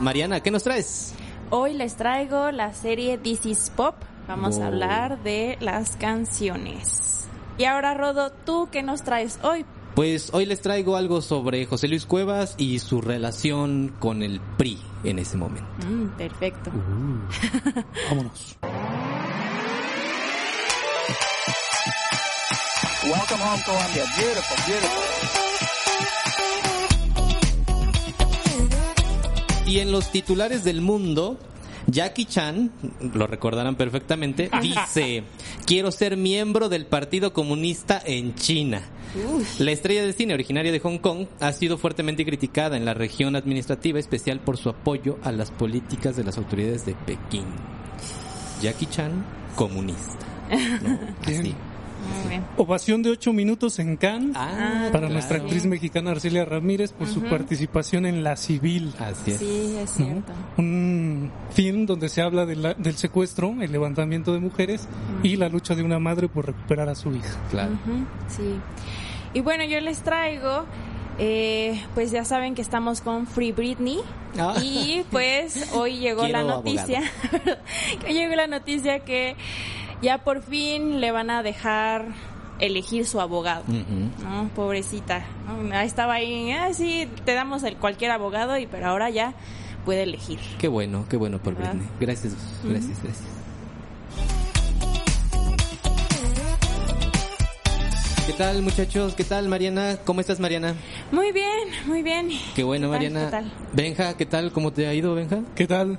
Mariana, ¿qué nos traes? Hoy les traigo la serie This is Pop. Vamos a hablar de las canciones. Y ahora, Rodo, ¿tú qué nos traes hoy? Pues hoy les traigo algo sobre José Luis Cuevas y su relación con el PRI en ese momento. Mm, perfecto. Uh, vámonos. Welcome home, Colombia. Beautiful, beautiful. Y en los titulares del mundo, Jackie Chan, lo recordarán perfectamente, dice, quiero ser miembro del Partido Comunista en China. La estrella de cine originaria de Hong Kong ha sido fuertemente criticada en la región administrativa, especial por su apoyo a las políticas de las autoridades de Pekín. Jackie Chan, comunista. ¿no? Así. Muy bien. Ovación de ocho minutos en Cannes Ah, para claro. nuestra actriz mexicana Arcelia Ramírez por su participación en La Civil. Así es. Sí, es ¿no? cierto. Un film donde se habla de la- del secuestro, el levantamiento de mujeres y la lucha de una madre por recuperar a su hija. Claro. Sí. Y bueno, yo les traigo, eh, pues ya saben que estamos con Free Britney. Ah. Y pues hoy llegó la noticia, hoy llegó la noticia que ya por fin le van a dejar elegir su abogado. ¿no? Pobrecita. ¿no? Ahí Estaba ahí, ah, sí, te damos el cualquier abogado, y pero ahora ya puede elegir. Qué bueno, qué bueno por ¿Verdad? Britney. Gracias, gracias, gracias. ¿Qué tal muchachos? ¿Qué tal Mariana? ¿Cómo estás Mariana? Muy bien, muy bien. Qué bueno ¿Qué tal? Mariana. ¿Qué tal? Benja, ¿qué tal? ¿Cómo te ha ido Benja? ¿Qué tal?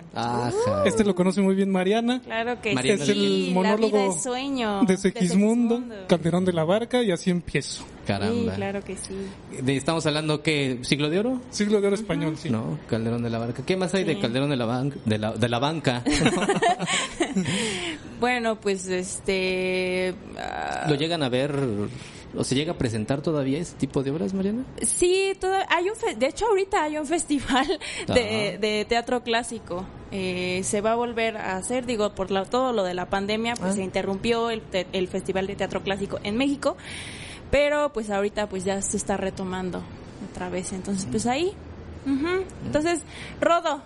Ajá. Este lo conoce muy bien Mariana. Claro que Mariana Es sí. el la monólogo vida es sueño. de Segismundo, Calderón de la Barca y así empiezo. Caramba. Sí, claro que sí. De- estamos hablando que siglo de oro? Siglo de oro español, sí. No, Calderón de la Barca. ¿Qué más hay de Sí. Calderón de la, ban- de la, de la banca? Bueno, pues este. ah, ¿Lo llegan a ver o se llega a presentar todavía ese tipo de obras, Mariana? Sí, todo, hay un fe- de hecho ahorita hay un festival de, de teatro clásico. Eh, se va a volver a hacer, digo, por la- todo lo de la pandemia, pues Ah. se interrumpió el, el festival de teatro clásico en México, pero pues ahorita pues ya se está retomando otra vez. Entonces, pues ahí. ujú. Entonces, Rodo,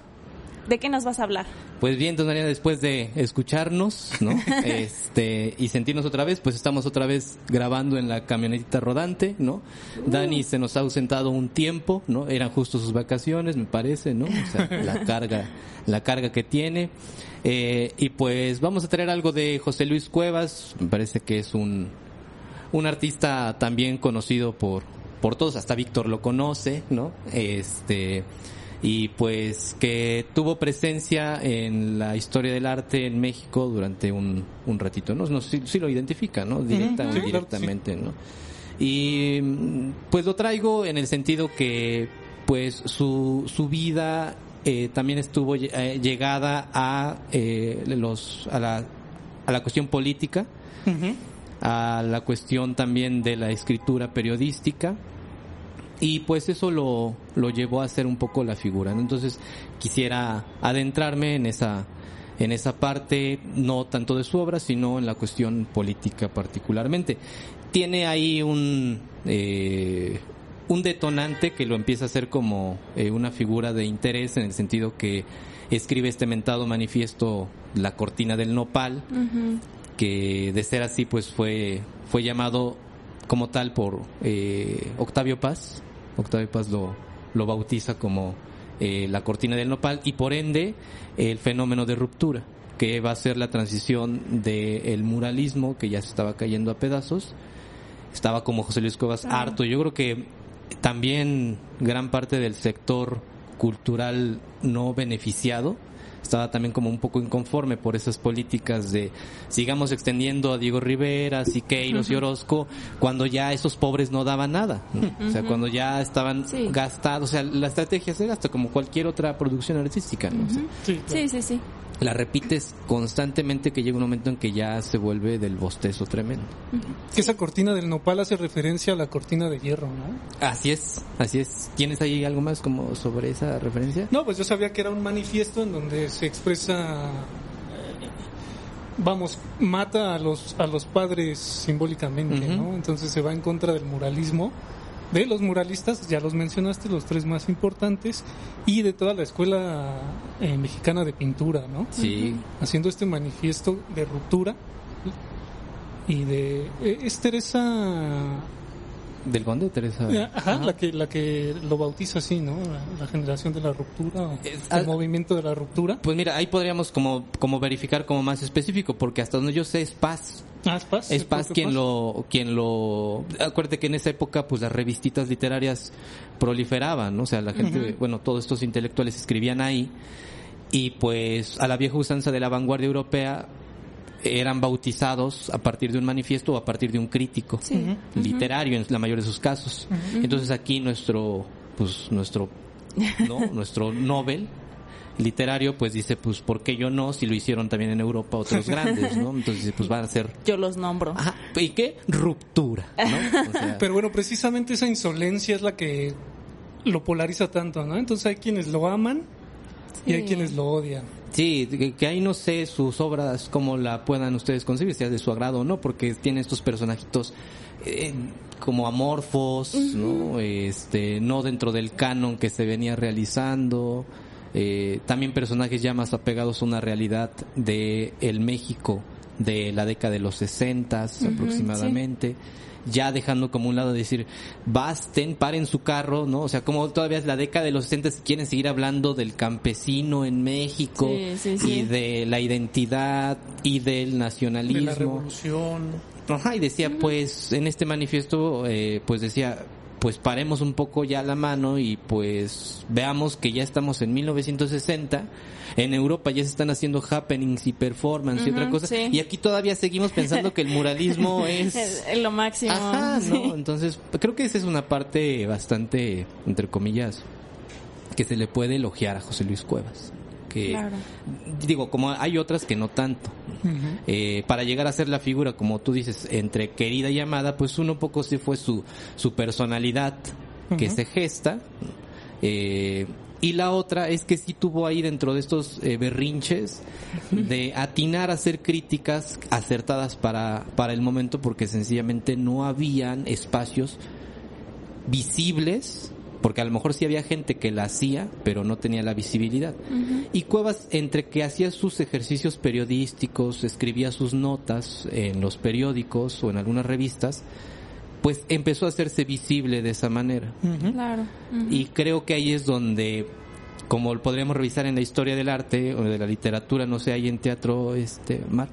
¿de qué nos vas a hablar? Pues bien, entonces Mariana, después de escucharnos, ¿no? este, y sentirnos otra vez, pues estamos otra vez grabando en la camionetita rodante, ¿no? Dani se nos ha ausentado un tiempo, ¿no? Eran justo sus vacaciones, me parece, ¿no? O sea, la carga, la carga que tiene. Eh, y pues vamos a traer algo de José Luis Cuevas, me parece que es un, un artista también conocido por, por todos, hasta Víctor lo conoce, ¿no? Este, y pues que tuvo presencia en la historia del arte en México durante un, un ratito, ¿no? no sí, sí lo identifica, ¿no? Directa Sí, claro, ¿no? Y pues lo traigo en el sentido que pues su, su vida eh, también estuvo eh, llegada a eh, los a la, a la cuestión política, a la cuestión también de la escritura periodística y pues eso lo, lo llevó a ser un poco la figura. ¿no? Entonces quisiera adentrarme en esa en esa parte, no tanto de su obra, sino en la cuestión política particularmente. Tiene ahí un eh, un detonante que lo empieza a hacer como eh, una figura de interés en el sentido que escribe este mentado manifiesto La cortina del nopal, que de ser así pues fue fue llamado como tal por eh, Octavio Paz. Octavio Paz lo, lo bautiza como eh, la cortina del nopal y por ende el fenómeno de ruptura que va a ser la transición del muralismo que ya se estaba cayendo a pedazos. Estaba como José Luis Cuevas harto. Yo creo que también gran parte del sector cultural no beneficiado estaba también como un poco inconforme por esas políticas de sigamos extendiendo a Diego Rivera, Siqueiros y Orozco, cuando ya esos pobres no daban nada. ¿no? O sea, cuando ya estaban Sí. gastados. O sea, la estrategia se gasta como cualquier otra producción artística. ¿no? O sea, Sí, claro. Sí, sí, sí. La repites constantemente que llega un momento en que ya se vuelve del bostezo tremendo. Que esa cortina del nopal hace referencia a la cortina de hierro, ¿no? Así es, así es. ¿Tienes ahí algo más como sobre esa referencia? No, pues yo sabía que era un manifiesto en donde se expresa, eh, vamos, mata a los a los padres simbólicamente. ¿no? Entonces se va en contra del muralismo de los muralistas, ya los mencionaste, los tres más importantes, y de toda la escuela eh, mexicana de pintura, ¿no? Sí, Haciendo este manifiesto de ruptura y de eh, es Teresa del conde Teresa. Ajá, Ajá. la que la que lo bautiza así, ¿no? La, la generación de la ruptura, Es- el movimiento de la ruptura. Pues mira, ahí podríamos como, como verificar como más específico, porque hasta donde yo sé es Paz. Ah, es Paz. Es Paz quien Paz. lo, quien lo, acuérdate que en esa época pues las revistitas literarias proliferaban, ¿no? O sea, la gente, bueno, todos estos intelectuales escribían ahí y pues a la vieja usanza de la vanguardia europea eran bautizados a partir de un manifiesto o a partir de un crítico Sí. literario en la mayoría de sus casos. Entonces aquí nuestro, pues nuestro, ¿no? nuestro Nobel literario pues dice pues ¿por qué yo no? Si lo hicieron también en Europa otros grandes, ¿no? Entonces pues van a ser Yo los nombro. Ajá, ¿y qué? Ruptura, ¿no? O sea, Pero bueno, precisamente esa insolencia es la que lo polariza tanto, ¿no? Entonces hay quienes lo aman y hay quienes lo odian. sí, que, que ahí no sé sus obras cómo la puedan ustedes concebir, sea de su agrado o no, porque tiene estos personajitos eh, como amorfos, ¿no? Este, no dentro del canon que se venía realizando. eh, también personajes ya más apegados a una realidad de el México de la década de los 60 aproximadamente. Ya dejando como un lado de decir, basten, paren su carro, ¿no? O sea, como todavía es la década de los 60 quieren seguir hablando del campesino en México Sí, sí, sí. y de la identidad y del De nacionalismo. la revolución. Ajá, y decía, pues, en este manifiesto, eh, pues decía, pues paremos un poco ya la mano y pues veamos que ya estamos en 1960, en Europa ya se están haciendo happenings y performance y otra cosa, sí. y aquí todavía seguimos pensando que el muralismo es... Lo máximo. Ajá, sí. ¿no? Entonces, creo que esa es una parte bastante, entre comillas, que se le puede elogiar a José Luis Cuevas. Que, Claro. digo, como hay otras que no tanto. Eh, para llegar a ser la figura, como tú dices, entre querida y amada, pues uno poco sí fue su, su personalidad que se gesta. Eh, y la otra es que sí tuvo ahí dentro de estos eh, berrinches de atinar a hacer críticas acertadas para, para el momento porque sencillamente no habían espacios visibles porque a lo mejor sí había gente que la hacía, pero no tenía la visibilidad. Y Cuevas, entre que hacía sus ejercicios periodísticos, escribía sus notas en los periódicos o en algunas revistas, pues empezó a hacerse visible de esa manera. Claro. Y creo que ahí es donde, como lo podríamos revisar en la historia del arte o de la literatura, no sé, hay en teatro, este, Mar,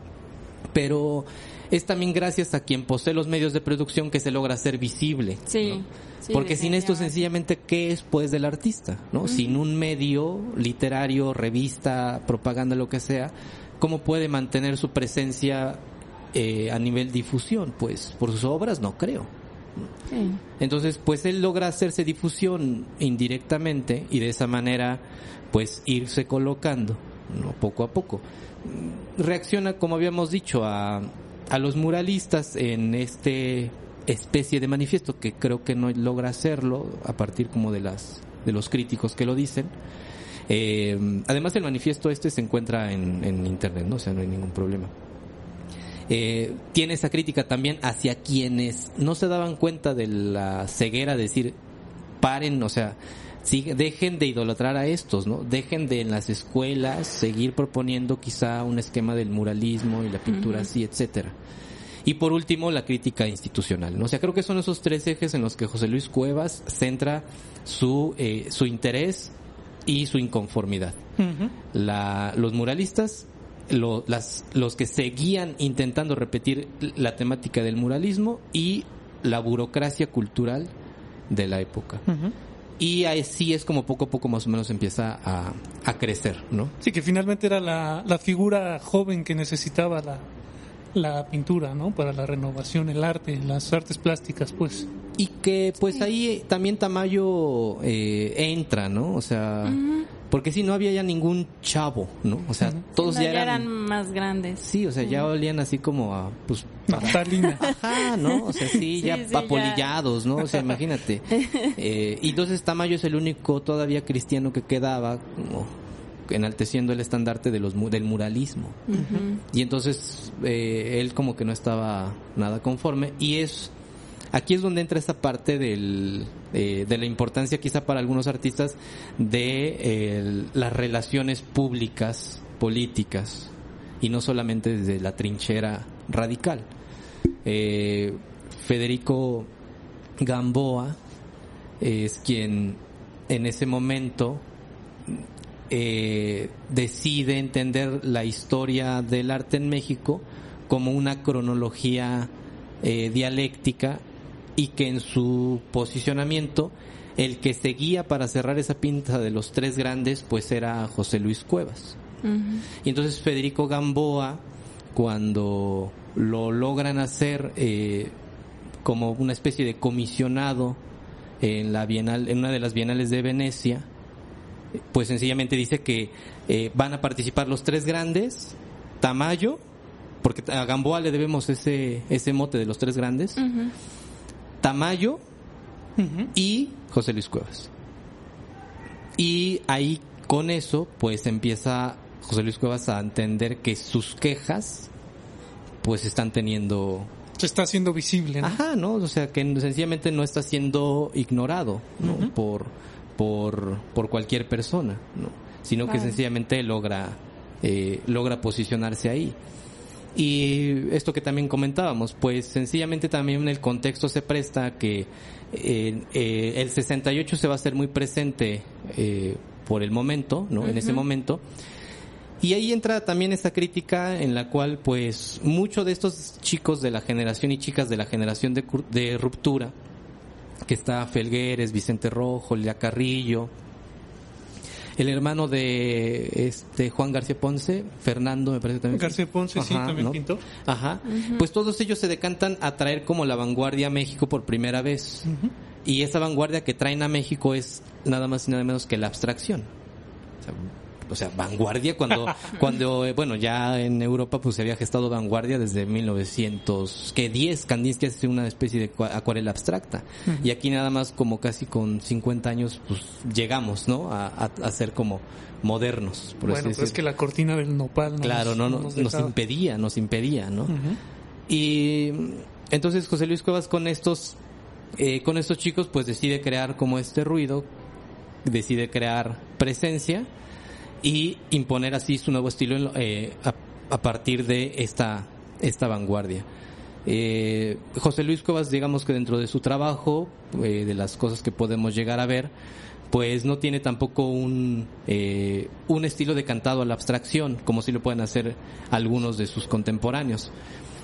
pero es también gracias a quien posee los medios de producción que se logra ser visible. Sí. ¿no? sí, Porque sin esto sencillamente, ¿qué es pues del artista? ¿no? Sin un medio literario, revista, propaganda, lo que sea, ¿cómo puede mantener su presencia eh, a nivel difusión? Pues por sus obras no creo. Sí. Entonces, pues él logra hacerse difusión indirectamente y de esa manera, pues irse colocando, ¿no? Poco a poco. Reacciona, como habíamos dicho, a, a los muralistas en este especie de manifiesto que creo que no logra hacerlo a partir como de las de los críticos que lo dicen. Eh, además el manifiesto este se encuentra en, en internet, ¿no? O sea, no hay ningún problema eh, tiene esa crítica también hacia quienes no se daban cuenta de la ceguera, de decir, paren, o sea, sigue- dejen de idolatrar a estos, ¿no? Dejen de en las escuelas seguir proponiendo quizá un esquema del muralismo y la pintura así, etcétera. Y por último, la crítica institucional, ¿no? O sea, creo que son esos tres ejes en los que José Luis Cuevas centra su, eh, su interés y su inconformidad la, los muralistas, lo- las, los que seguían intentando repetir la temática del muralismo y la burocracia cultural de la época. Y así es como poco a poco más o menos empieza a, a crecer, ¿no? Sí, que finalmente era la, la figura joven que necesitaba la, la pintura, ¿no? Para la renovación, el arte, las artes plásticas, pues. Y que pues ahí también Tamayo eh, entra, ¿no? O sea, porque si no había ya ningún chavo, ¿no? O sea, todos No, ya ya eran, eran más grandes. sí, o sea, ya olían así como a, pues, Naftalina. Ajá, ¿no? O sea, sí, Sí, ya sí, apolillados, ¿no? O sea, imagínate. Eh, y entonces Tamayo es el único todavía cristiano que quedaba como enalteciendo el estandarte de los mu- del muralismo. Y entonces eh, él como que no estaba nada conforme y es aquí es donde entra esta parte del, eh, de la importancia quizá para algunos artistas de eh, las relaciones públicas políticas y no solamente desde la trinchera radical. Eh, Federico Gamboa es quien en ese momento decide entender la historia del arte en México como una cronología dialéctica y que en su posicionamiento el que seguía para cerrar esa pinta de los tres grandes pues era José Luis Cuevas. Y entonces Federico Gamboa, cuando lo logran hacer eh, como una especie de comisionado en la bienal, en una de las bienales de Venecia, pues sencillamente dice que eh, van a participar los tres grandes, Tamayo, porque a Gamboa le debemos ese, ese mote de los tres grandes, Tamayo y José Luis Cuevas. Y ahí con eso, pues empieza José Luis Cuevas a entender que sus quejas, pues están teniendo Se está haciendo visible, ¿no? Ajá, ¿no? O sea, que sencillamente no está siendo ignorado ¿no? por, por, por cualquier persona, ¿no? Sino que sencillamente logra, eh, logra posicionarse ahí. Y esto que también comentábamos, pues sencillamente también el contexto se presta a que eh, eh, el 68 se va a hacer muy presente eh, por el momento, ¿no? En ese momento. Y ahí entra también esta crítica en la cual, pues, muchos de estos chicos de la generación y chicas de la generación de, de ruptura, que está Felgueres, Vicente Rojo, Lila Carrillo, el hermano de este Juan García Ponce, Fernando, me parece también. García Ponce, sí, también ¿no? pintó. Ajá. Pues todos ellos se decantan a traer como la vanguardia a México por primera vez. Y esa vanguardia que traen a México es nada más y nada menos que la abstracción. O sea, o sea, vanguardia cuando, cuando eh, bueno, ya en Europa pues se había gestado vanguardia desde 1900, que 10, Kandinsky hace una especie de cua- acuarela abstracta. Y aquí nada más como casi con 50 años pues llegamos, ¿no? A, a, a ser como modernos, por Bueno, así pero es que la cortina del nopal no Claro, nos, no, no, nos nos impedía, nos impedía, ¿no? Y entonces José Luis Cuevas con estos, eh, con estos chicos, pues decide crear como este ruido, decide crear presencia y imponer así su nuevo estilo eh, a, partir de esta, esta vanguardia. Eh, José Luis Cuevas, digamos que dentro de su trabajo, eh, de las cosas que podemos llegar a ver, pues no tiene tampoco un, eh, un estilo decantado a la abstracción, como si lo pueden hacer algunos de sus contemporáneos,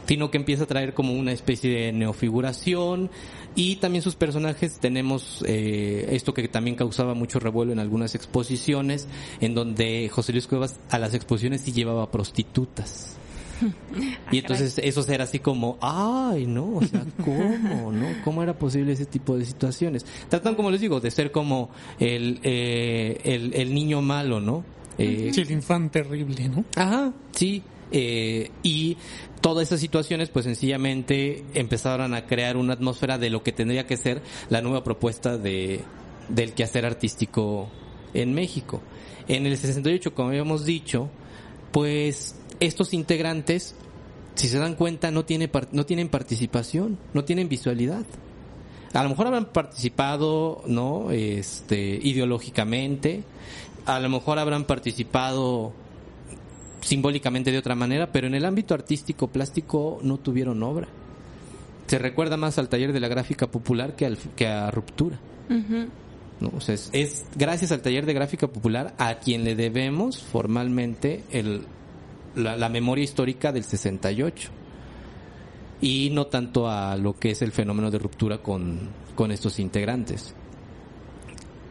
sino que empieza a traer como una especie de neofiguración y también sus personajes tenemos eh, esto que también causaba mucho revuelo en algunas exposiciones, en donde José Luis Cuevas a las exposiciones sí llevaba prostitutas. Y entonces eso era así como, ay, no, o sea, ¿cómo, no? ¿Cómo era posible ese tipo de situaciones? Tratan, como les digo, de ser como el, eh, el, el niño malo, ¿no? Eh, Sí, el infante terrible, ¿no? Ajá, sí. Eh, y todas esas situaciones, pues sencillamente empezaron a crear una atmósfera de lo que tendría que ser la nueva propuesta de, del quehacer artístico en México. En el 68, como habíamos dicho, pues estos integrantes, si se dan cuenta, no, tiene, no tienen participación, no tienen visualidad. A lo mejor habrán participado, ¿no? Este, ideológicamente, a lo mejor habrán participado simbólicamente de otra manera, pero en el ámbito artístico plástico no tuvieron obra. Se recuerda más al taller de la gráfica popular que, al, que a Ruptura. ¿no? O sea, es, es gracias al taller de gráfica popular a quien le debemos formalmente el, la, la memoria histórica del 68 y no tanto a lo que es el fenómeno de ruptura con, con estos integrantes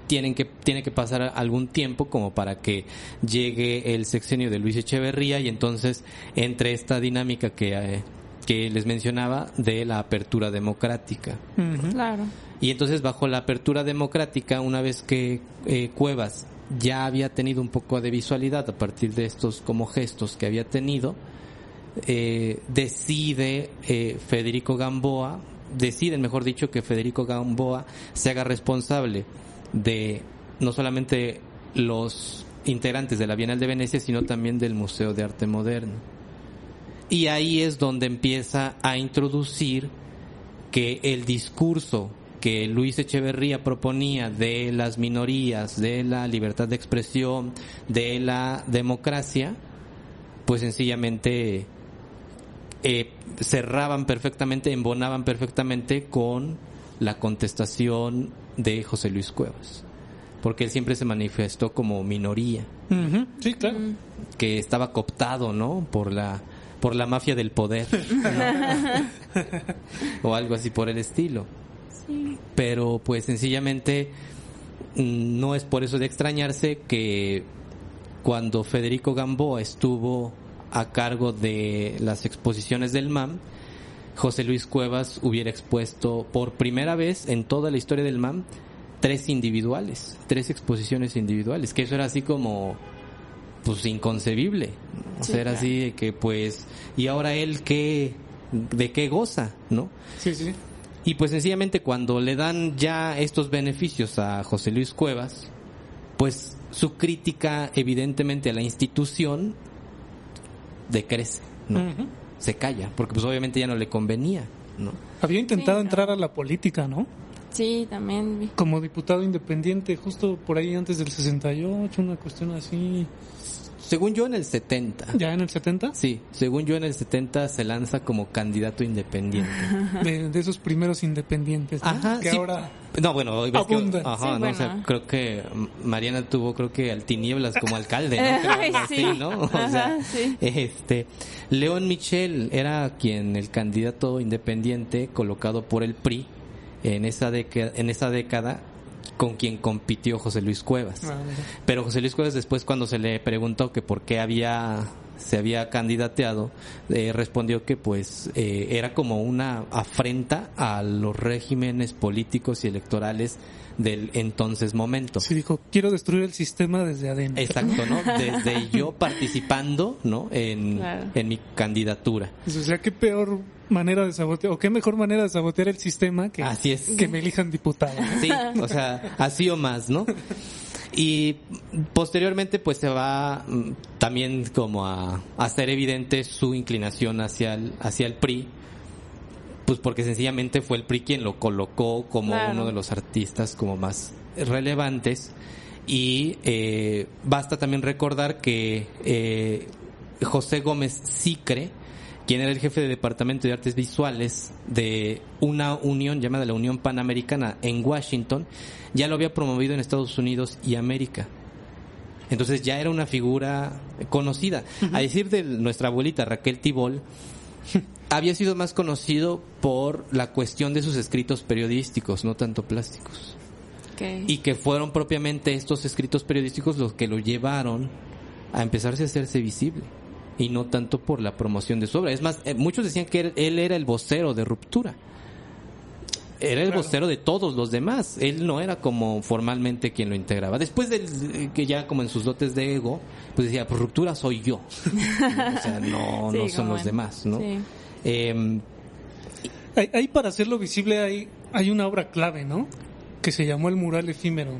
tienen que tiene que pasar algún tiempo como para que llegue el sexenio de Luis Echeverría y entonces entre esta dinámica que eh, que les mencionaba de la apertura democrática. Claro. y entonces bajo la apertura democrática una vez que eh, Cuevas ya había tenido un poco de visualidad a partir de estos como gestos que había tenido, eh, decide eh, Federico Gamboa, deciden mejor dicho que Federico Gamboa se haga responsable de no solamente los integrantes de la Bienal de Venecia, sino también del Museo de Arte Moderno. Y ahí es donde empieza a introducir que el discurso que Luis Echeverría proponía de las minorías, de la libertad de expresión, de la democracia, pues sencillamente eh, cerraban perfectamente, embonaban perfectamente con la contestación de José Luis Cuevas. Porque él siempre se manifestó como minoría, Sí, claro. que estaba cooptado, ¿no? Por la por la mafia del poder. ¿no? o algo así por el estilo. Pero pues sencillamente mm, no es por eso de extrañarse que cuando Federico Gamboa estuvo a cargo de las exposiciones del MAM, José Luis Cuevas hubiera expuesto por primera vez en toda la historia del MAM tres individuales, tres exposiciones individuales, que eso era así como pues inconcebible. O Sí, sea, era claro. así de que pues y ahora él qué de qué goza, ¿no? Sí, sí. Y pues sencillamente cuando le dan ya estos beneficios a José Luis Cuevas, pues su crítica evidentemente a la institución decrece, ¿no? Se calla, porque pues obviamente ya no le convenía, ¿no? Había intentado Sí, entrar a la política, ¿no? Sí, también. Como diputado independiente, justo por ahí antes del 68, una cuestión así. Según yo en el 70. ¿Ya en el 70? Sí, según yo en el 70 se lanza como candidato independiente. De, de esos primeros independientes, ¿no? Ajá, que sí. ahora... No, bueno, ves que- ajá, Sí, no, o sea, bueno. creo que Mariana tuvo, creo que al Tinieblas como alcalde, ¿no? Ay, algo así, sí. ¿no? O Ajá, sea, sí. este, León Michel era quien el candidato independiente colocado por el PRI en esa década, en esa década con quien compitió José Luis Cuevas. Ah, Pero José Luis Cuevas después cuando se le preguntó que por qué había se había candidateado, eh, respondió que pues eh, era como una afrenta a los regímenes políticos y electorales del entonces momento. Sí, dijo, quiero destruir el sistema desde adentro. Exacto, ¿no? Desde yo participando, ¿no? En, Claro. en mi candidatura. O sea, qué peor manera de sabotear, o qué mejor manera de sabotear el sistema que, Así es. que me elijan diputado. ¿no? Sí, o sea, así o más, ¿no? Y posteriormente pues se va mm, también como a, a hacer evidente su inclinación hacia el, hacia el PRI, pues porque sencillamente fue el PRI quien lo colocó como Claro. uno de los artistas como más relevantes y eh, basta también recordar que eh, José Gómez Sicre, quien era el jefe de departamento de artes visuales de una unión llamada la Unión Panamericana en Washington, ya lo había promovido en Estados Unidos y América. Entonces ya era una figura conocida. A decir de nuestra abuelita Raquel Tibol, había sido más conocido por la cuestión de sus escritos periodísticos, no tanto plásticos. Y que fueron propiamente estos escritos periodísticos los que lo llevaron a empezarse a hacerse visible. Y no tanto por la promoción de su obra. Es más, eh, muchos decían que él, él era el vocero de ruptura. Era el Claro. vocero de todos los demás. Él no era como formalmente quien lo integraba. Después del que ya como en sus dotes de ego, pues decía, pues ruptura soy yo. o sea, no, Sí, no son los en- demás, ¿no? sí. Ahí, ahí para hacerlo visible hay, hay una obra clave, ¿no? Que se llamó el mural efímero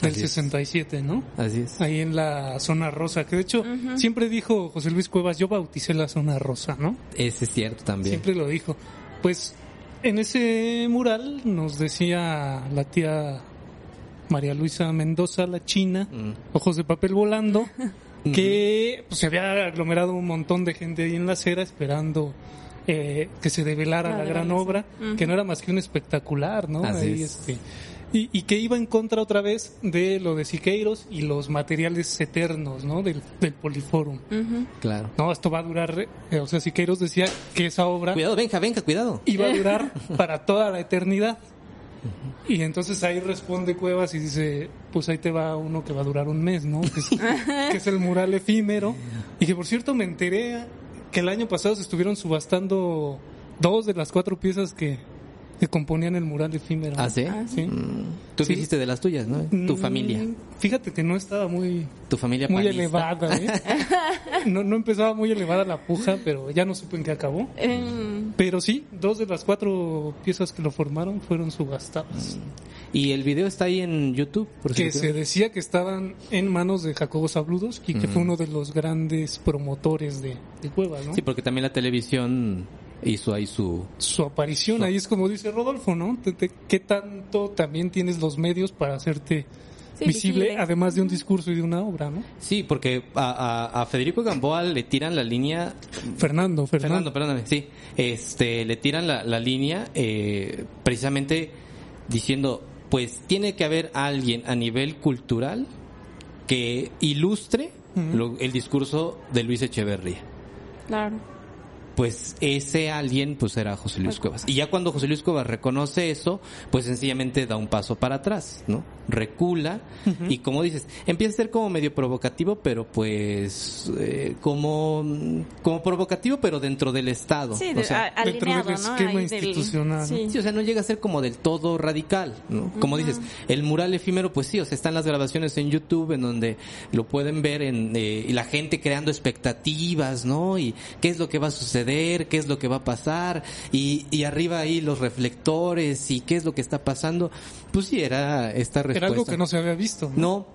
del Así es. 67, ¿no? así es. Ahí en la zona rosa, que de hecho siempre dijo José Luis Cuevas, yo bauticé la zona rosa, ¿no? Ese es cierto también. Siempre lo dijo. Pues en ese mural nos decía la tía María Luisa Mendoza, la china, Mm. ojos de papel volando, que pues, se había aglomerado un montón de gente ahí en la acera esperando eh, que se develara La la gran obra, que no era más que un espectacular, ¿no? Así Ahí, es. este, y, y que iba en contra otra vez de lo de Siqueiros y los materiales eternos, ¿no? Del, del Poliforum. Ujú. Claro. No, esto va a durar, eh, o sea, Siqueiros decía que esa obra Cuidado, venga, venga, cuidado. iba a durar para toda la eternidad. Y entonces ahí responde Cuevas y dice, pues ahí te va uno que va a durar un mes, ¿no? Que es, que es el mural efímero. Y que por cierto me enteré que el año pasado se estuvieron subastando dos de las cuatro piezas que, que componían el mural efímero. ¿Ah, sí? Sí. Mm, Tú Sí. hiciste de las tuyas, ¿no? Tu Mm, familia. Fíjate que no estaba muy Tu familia muy panista. elevada, ¿eh? No, no empezaba muy elevada la puja, pero ya no supe en qué acabó. Em, Pero sí, dos de las cuatro piezas que lo formaron fueron subastadas. Y el video está ahí en YouTube, por Que se decía que estaban en manos de Jacobo Zabludowski, que fue uno de los grandes promotores de, de Cuevas, ¿no? Sí, porque también la televisión hizo ahí su... Su aparición, ahí es como dice Rodolfo, ¿no? ¿Qué tanto también tienes los medios para hacerte Sí, visible, visible. además de un discurso y de una obra, ¿no? Sí, porque a, a- a Federico Gamboa le tiran la línea Fernando, Fernando. Fernando, perdóname, sí. Este, le tiran la, la línea eh, precisamente diciendo, pues tiene que haber alguien a nivel cultural que ilustre lo- el discurso de Luis Echeverría. claro. Pues ese alguien pues era José Luis Cuevas. Y ya cuando José Luis Cuevas reconoce eso, pues sencillamente da un paso para atrás, ¿no? Recula y como dices, empieza a ser como medio provocativo, pero pues eh, como, como provocativo, pero dentro del Estado. Sí, O de- sea, a- dentro del esquema del- institucional, ¿no? sí. Sí, o sea, no llega a ser como del todo radical, ¿no? Como dices, el mural efímero, pues sí, o sea, están las grabaciones en YouTube en donde lo pueden ver en, eh, y la gente creando expectativas, ¿no? Y qué es lo que va a suceder, qué es lo que va a pasar, y, y arriba ahí los reflectores, y qué es lo que está pasando. Pues sí, era esta respuesta. Era algo que no se había visto. No,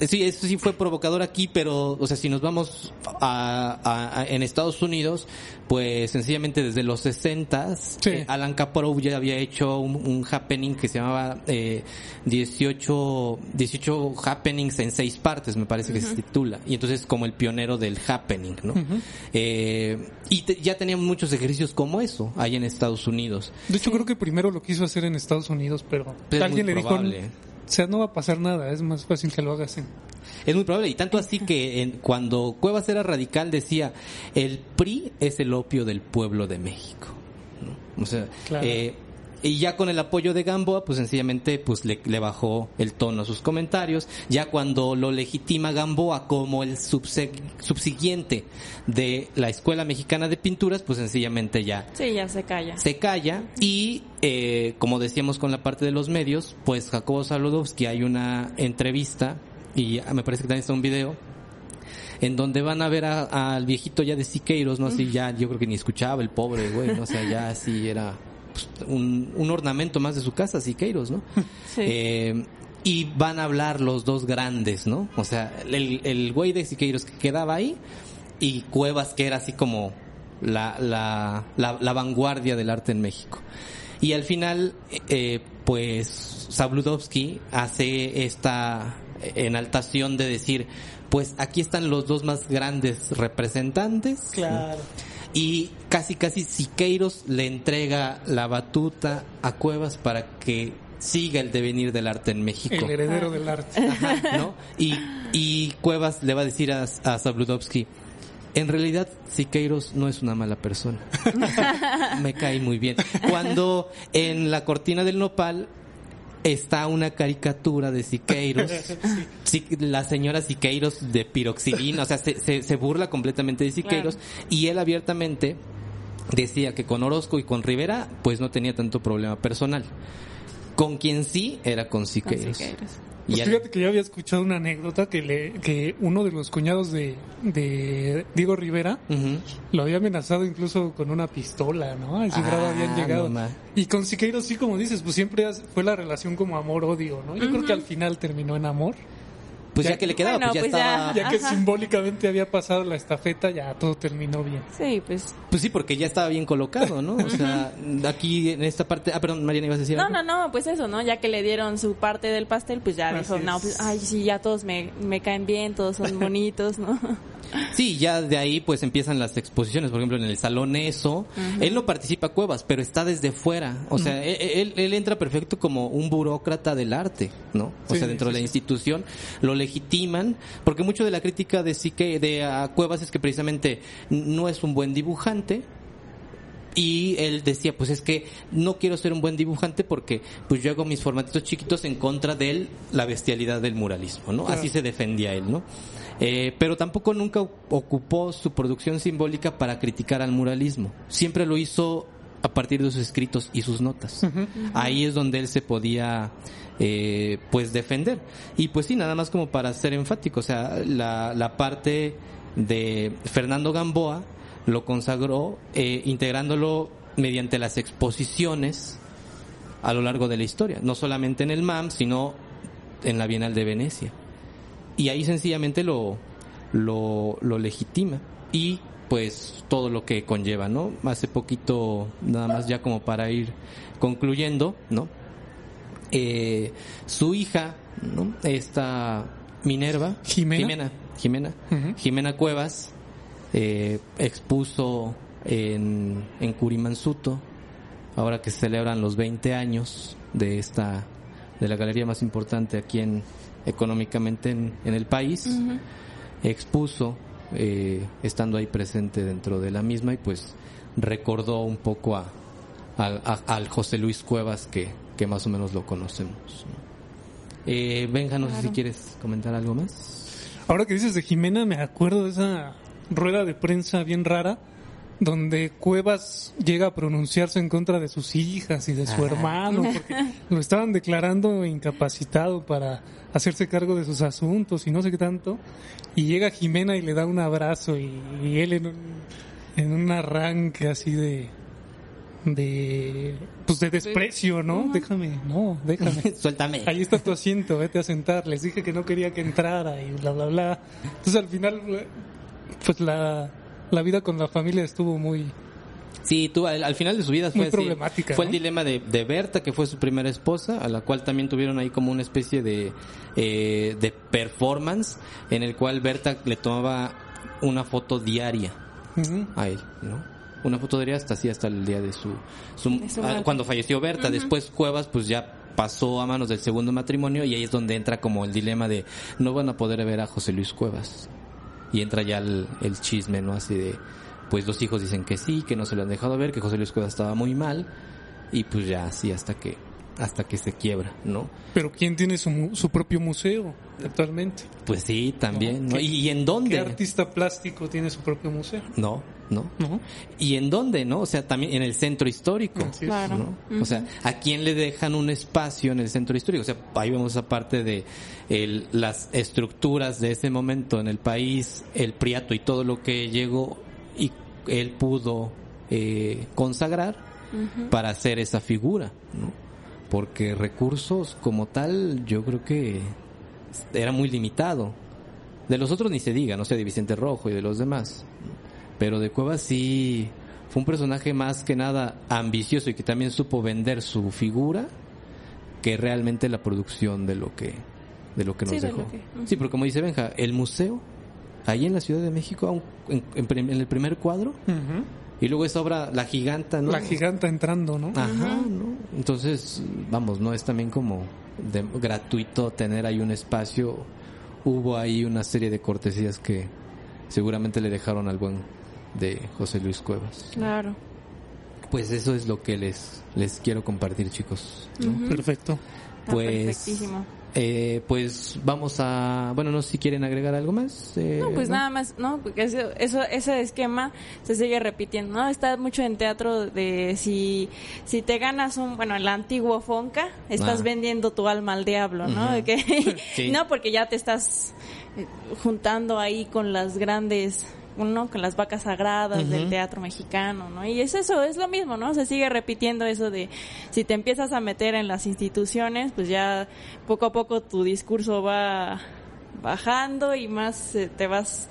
sí, eso sí fue provocador aquí, pero, o sea, si nos vamos a, a- a- en Estados Unidos, pues sencillamente desde los 60 Sí. Alan Kaprow ya había hecho un, un happening que se llamaba eh, 18, 18 happenings en seis partes, me parece que se titula, y entonces como el pionero del happening, ¿no? Eh, y te- ya tenían muchos ejercicios como eso ahí en Estados Unidos. De hecho, creo que primero lo quiso hacer en Estados Unidos, pero alguien le probable. dijo, o sea, no va a pasar nada, es más fácil que lo hagas en... Es muy probable, y tanto así que en- cuando Cuevas era radical decía, el PRI es el opio del pueblo de México. ¿no? O sea, Claro. eh, y ya con el apoyo de Gamboa, pues sencillamente pues le, le bajó el tono a sus comentarios. Ya cuando lo legitima Gamboa como el subse- subsiguiente de la Escuela Mexicana de Pinturas, pues sencillamente ya Sí, ya se calla. se calla y eh, como decíamos con la parte de los medios, pues Jacobo Saludowski hay una entrevista y me parece que también está un video en donde van a ver al viejito ya de Siqueiros, no así ya yo creo que ni escuchaba el pobre güey, no o sea, ya así era pues, un, un ornamento más de su casa Siqueiros, ¿no? Sí. Eh, y van a hablar los dos grandes, ¿no? O sea, el, el güey de Siqueiros que quedaba ahí y Cuevas que era así como la, la, la, la vanguardia del arte en México. Y al final, eh, pues Sabludowski hace esta enaltación de decir, pues aquí están los dos más grandes representantes. Y casi casi Siqueiros le entrega la batuta a Cuevas para que siga el devenir del arte en México. El heredero del arte. Ajá, ¿no? Y, y Cuevas le va a decir a, a en realidad Siqueiros no es una mala persona. Me cae muy bien. Cuando en la cortina del nopal está una caricatura de Siqueiros, Sí, la señora Siqueiros de piroxilina, o sea, se, se, se burla completamente de Siqueiros. Y él abiertamente decía que con Orozco y con Rivera pues no tenía tanto problema personal. Con quien sí era con Con Siqueiros. Pues fíjate que yo había escuchado una anécdota que le, que uno de los cuñados de, de Diego Rivera lo había amenazado incluso con una pistola, ¿no? A ese Ah, grado habían llegado. y con Siqueiros sí, como dices, pues siempre fue la relación como amor-odio, ¿no? Yo creo que al final terminó en amor. Pues ya, Ya- que le quedaba, Bueno, pues ya pues ya. estaba... Ya que Ajá. simbólicamente había pasado la estafeta, ya todo terminó bien. Sí, pues. Pues sí, porque ya estaba bien colocado, ¿no? O sea, aquí en esta parte... Ah, perdón, Mariana, ibas a decir No, algo? no, no, pues eso, ¿no? Ya que le dieron su parte del pastel, pues ya Así dijo, no, es. pues, ay, sí, ya todos me, me caen bien, todos son bonitos, ¿no? Sí, ya de ahí pues empiezan las exposiciones, por ejemplo en el Salón ESO, él no participa Cuevas, pero está desde fuera, o sea, él, él- él entra perfecto como un burócrata del arte, ¿no? O Sí, sea, dentro sí, de la sí. institución lo legitiman, porque mucho de la crítica de Sique, de a Cuevas es que precisamente no es un buen dibujante, y él decía, pues es que no quiero ser un buen dibujante porque pues yo hago mis formatitos chiquitos en contra de él, la bestialidad del muralismo, ¿no? Claro. Así se defendía él, ¿no? Eh, pero tampoco nunca ocupó su producción simbólica para criticar al muralismo. Siempre lo hizo a partir de sus escritos y sus notas. Ahí es donde él se podía eh, pues defender. Y pues sí, nada más como para ser enfático, o sea, la, la parte de Fernando Gamboa lo consagró eh, integrándolo mediante las exposiciones a lo largo de la historia, no solamente en el MAM, sino en la Bienal de Venecia. Y ahí sencillamente lo, lo, lo legitima. Y pues todo lo que conlleva, ¿no? Hace poquito, nada más ya como para ir concluyendo, ¿no? Eh, su hija, ¿no? Esta Minerva, Jimena. Jimena, Ujú. Jimena Cuevas, eh, expuso en, en Curimansuto, ahora que se celebran los 20 años de esta, de la galería más importante aquí en, económicamente en, en el país, expuso, eh, estando ahí presente dentro de la misma y pues recordó un poco a, al- a- al José Luis Cuevas que, que más o menos lo conocemos. ¿no? Eh, Benja, no sé si quieres comentar algo más. Ahora que dices de Jimena, me acuerdo de esa rueda de prensa bien rara donde Cuevas llega a pronunciarse en contra de sus hijas y de su hermano, porque lo estaban declarando incapacitado para hacerse cargo de sus asuntos y no sé qué tanto, y llega Jimena y le da un abrazo y, y él en un, en un arranque así de de pues de desprecio, ¿no? Déjame, no, déjame. Suéltame. Ahí está tu asiento, vete a sentar. Les dije que no quería que entrara y bla, bla, bla. Entonces al final, pues la, la vida con la familia estuvo muy... Sí, tú al, al final de su vida fue Muy así. problemática, Fue ¿no? el dilema de, de Berta, que fue su primera esposa, a la cual también tuvieron ahí como una especie de, eh, de performance, en el cual Berta le tomaba una foto diaria a él, ¿no? Una foto diaria hasta así, hasta el día de su... su- De su ah, cuando falleció Berta, después Cuevas pues ya pasó a manos del segundo matrimonio y ahí es donde entra como el dilema de no van a poder ver a José Luis Cuevas. Y entra ya el, chisme, ¿no? Así de, pues los hijos dicen que sí, que no se lo han dejado ver, que José Luis Cuevas estaba muy mal y pues ya así hasta que hasta que se quiebra, ¿no? Pero ¿quién tiene su, su propio museo actualmente? Pues sí, también, ¿no? ¿Qué- ¿Y, y en ¿Qué dónde? artista plástico tiene su propio museo? No, no. ¿No? ¿Y en dónde, no? O sea, también en el centro histórico. Así es. Claro. ¿no? O sea, ¿a quién le dejan un espacio en el centro histórico? O sea, ahí vemos esa parte de el- las estructuras de ese momento en el país, el priato y todo lo que llegó y él pudo eh, consagrar para hacer esa figura, ¿no? Porque recursos como tal, yo creo que era muy limitado. De los otros ni se diga, no sé, de Vicente Rojo y de los demás. Pero de Cuevas sí fue un personaje más que nada ambicioso y que también supo vender su figura que realmente la producción de lo que de lo que nos Sí, dejó. Sí, porque como dice Benja, el museo ahí en la Ciudad de México en, en el primer cuadro Ujú. y luego esa obra La Giganta, ¿no? La giganta entrando, ¿no? Ajá, ¿no? Entonces, vamos, no es también como de- gratuito tener ahí un espacio. Hubo ahí una serie de cortesías que seguramente le dejaron al buen de José Luis Cuevas. Claro. Pues eso es lo que les les quiero compartir, chicos. ¿no? Perfecto. Está Pues perfectísimo. Eh, pues vamos a, bueno, no sé si quieren agregar algo más. eh, No, pues nada más, ¿no? Porque eso, eso, ese esquema se sigue repitiendo, ¿no? Está mucho en teatro de si, si te ganas un, bueno, el antiguo Fonca, estás Ah. vendiendo tu alma al diablo, ¿no? De que- Sí. No, porque ya te estás juntando ahí con las grandes, ¿no? Con las vacas sagradas del teatro mexicano, ¿no? Y es eso, es lo mismo, ¿no? Se sigue repitiendo eso de si te empiezas a meter en las instituciones, pues ya poco a poco tu discurso va bajando y más eh, te vas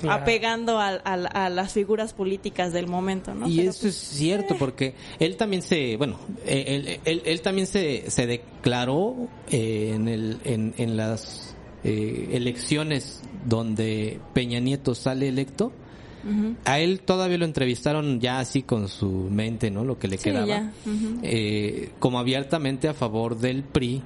Claro. apegando al- a, las figuras políticas del momento, ¿no? Y Pero, eso es cierto, porque él también se, bueno, eh, él, él- él también se, se declaró eh, en, el, en, en las eh, elecciones donde Peña Nieto sale electo. A él todavía lo entrevistaron ya así con su mente, ¿no? Lo que le Sí, quedaba. eh, como abiertamente a favor del PRI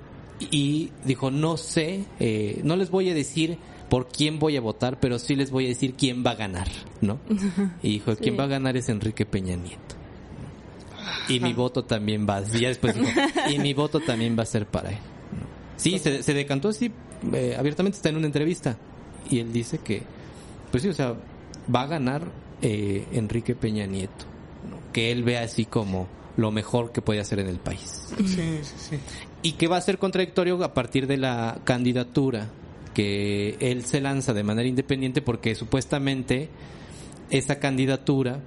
y dijo, no sé, eh, no les voy a decir por quién voy a votar, pero sí les voy a decir quién va a ganar, ¿no? Y dijo, quien Sí. va a ganar es Enrique Peña Nieto. Y mi voto también va, y ya después dijo, y mi voto también va a ser para él. Sí, se, se decantó así, eh, abiertamente está en una entrevista, y él dice que, pues sí, o sea, va a ganar eh, Enrique Peña Nieto. ¿no? que él ve así como lo mejor que puede hacer en el país. Sí, sí, sí. Y que va a ser contradictorio a partir de la candidatura que él se lanza de manera independiente porque supuestamente esa candidatura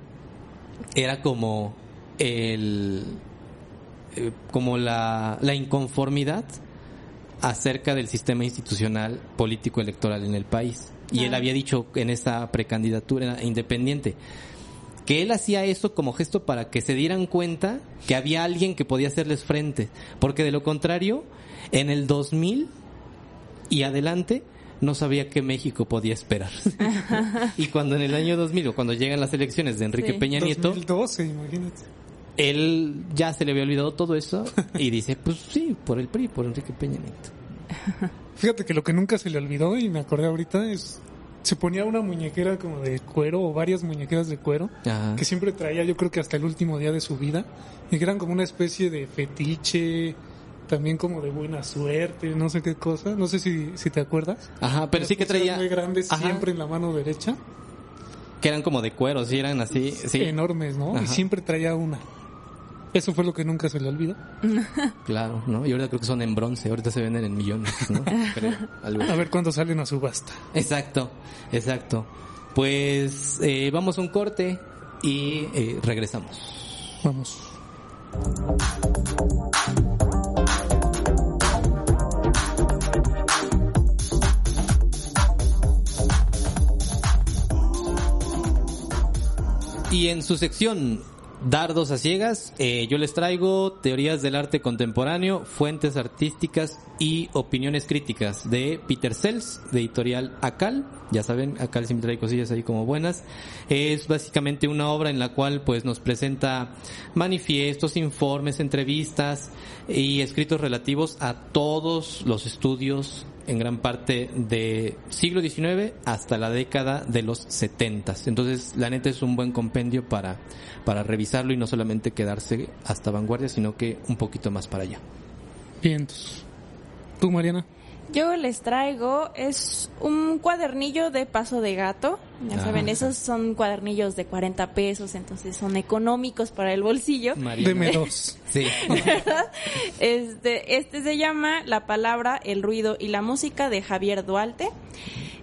era como el eh, como la, la inconformidad acerca del sistema institucional político electoral en el país. Y él Claro. había dicho en esa precandidatura independiente que él hacía eso como gesto para que se dieran cuenta que había alguien que podía hacerles frente, porque de lo contrario, en el 2000 y adelante no sabía qué México podía esperar. y cuando en el año 2000 o cuando llegan las elecciones de Enrique Sí. Peña Nieto, 2012, imagínate. Él ya se le había olvidado todo eso y dice, pues sí, por el PRI, por Enrique Peña Nieto. Fíjate que lo que nunca se le olvidó y me acordé ahorita es se ponía una muñequera como de cuero o varias muñequeras de cuero Ajá. que siempre traía yo creo que hasta el último día de su vida y que eran como una especie de fetiche también como de buena suerte no sé qué cosa no sé si, si te acuerdas Ajá, pero sí que traía muy grandes Ajá, siempre en la mano derecha que eran como de cuero, sí eran así, sí, enormes no Ajá. y siempre traía una eso fue lo que nunca se le olvidó claro, ¿no? Y ahorita creo que son en bronce, ahorita se venden en millones, ¿no? Creo, a ver cuándo salen a subasta Exacto, exacto. Pues eh, vamos a un corte y eh, regresamos. vamos Y en su sección Dardos a ciegas, eh, yo les traigo teorías del arte contemporáneo, fuentes artísticas y opiniones críticas de Peter Sells, de editorial Acal. Ya saben, Acal siempre trae cosillas ahí como buenas. Es básicamente una obra en la cual pues nos presenta manifiestos, informes, entrevistas y escritos relativos a todos los estudios en gran parte de siglo XIX hasta la década de los 70. Entonces, la neta es un buen compendio para, para revisarlo y no solamente quedarse hasta vanguardia, sino que un poquito más para allá. vientos tú Mariana Yo les traigo, es un cuadernillo de paso de gato. Ya Ah. saben, esos son cuadernillos de 40 pesos, entonces son económicos para el bolsillo. deme dos Sí. Este, este se llama La palabra, el ruido y la música de Javier Duarte.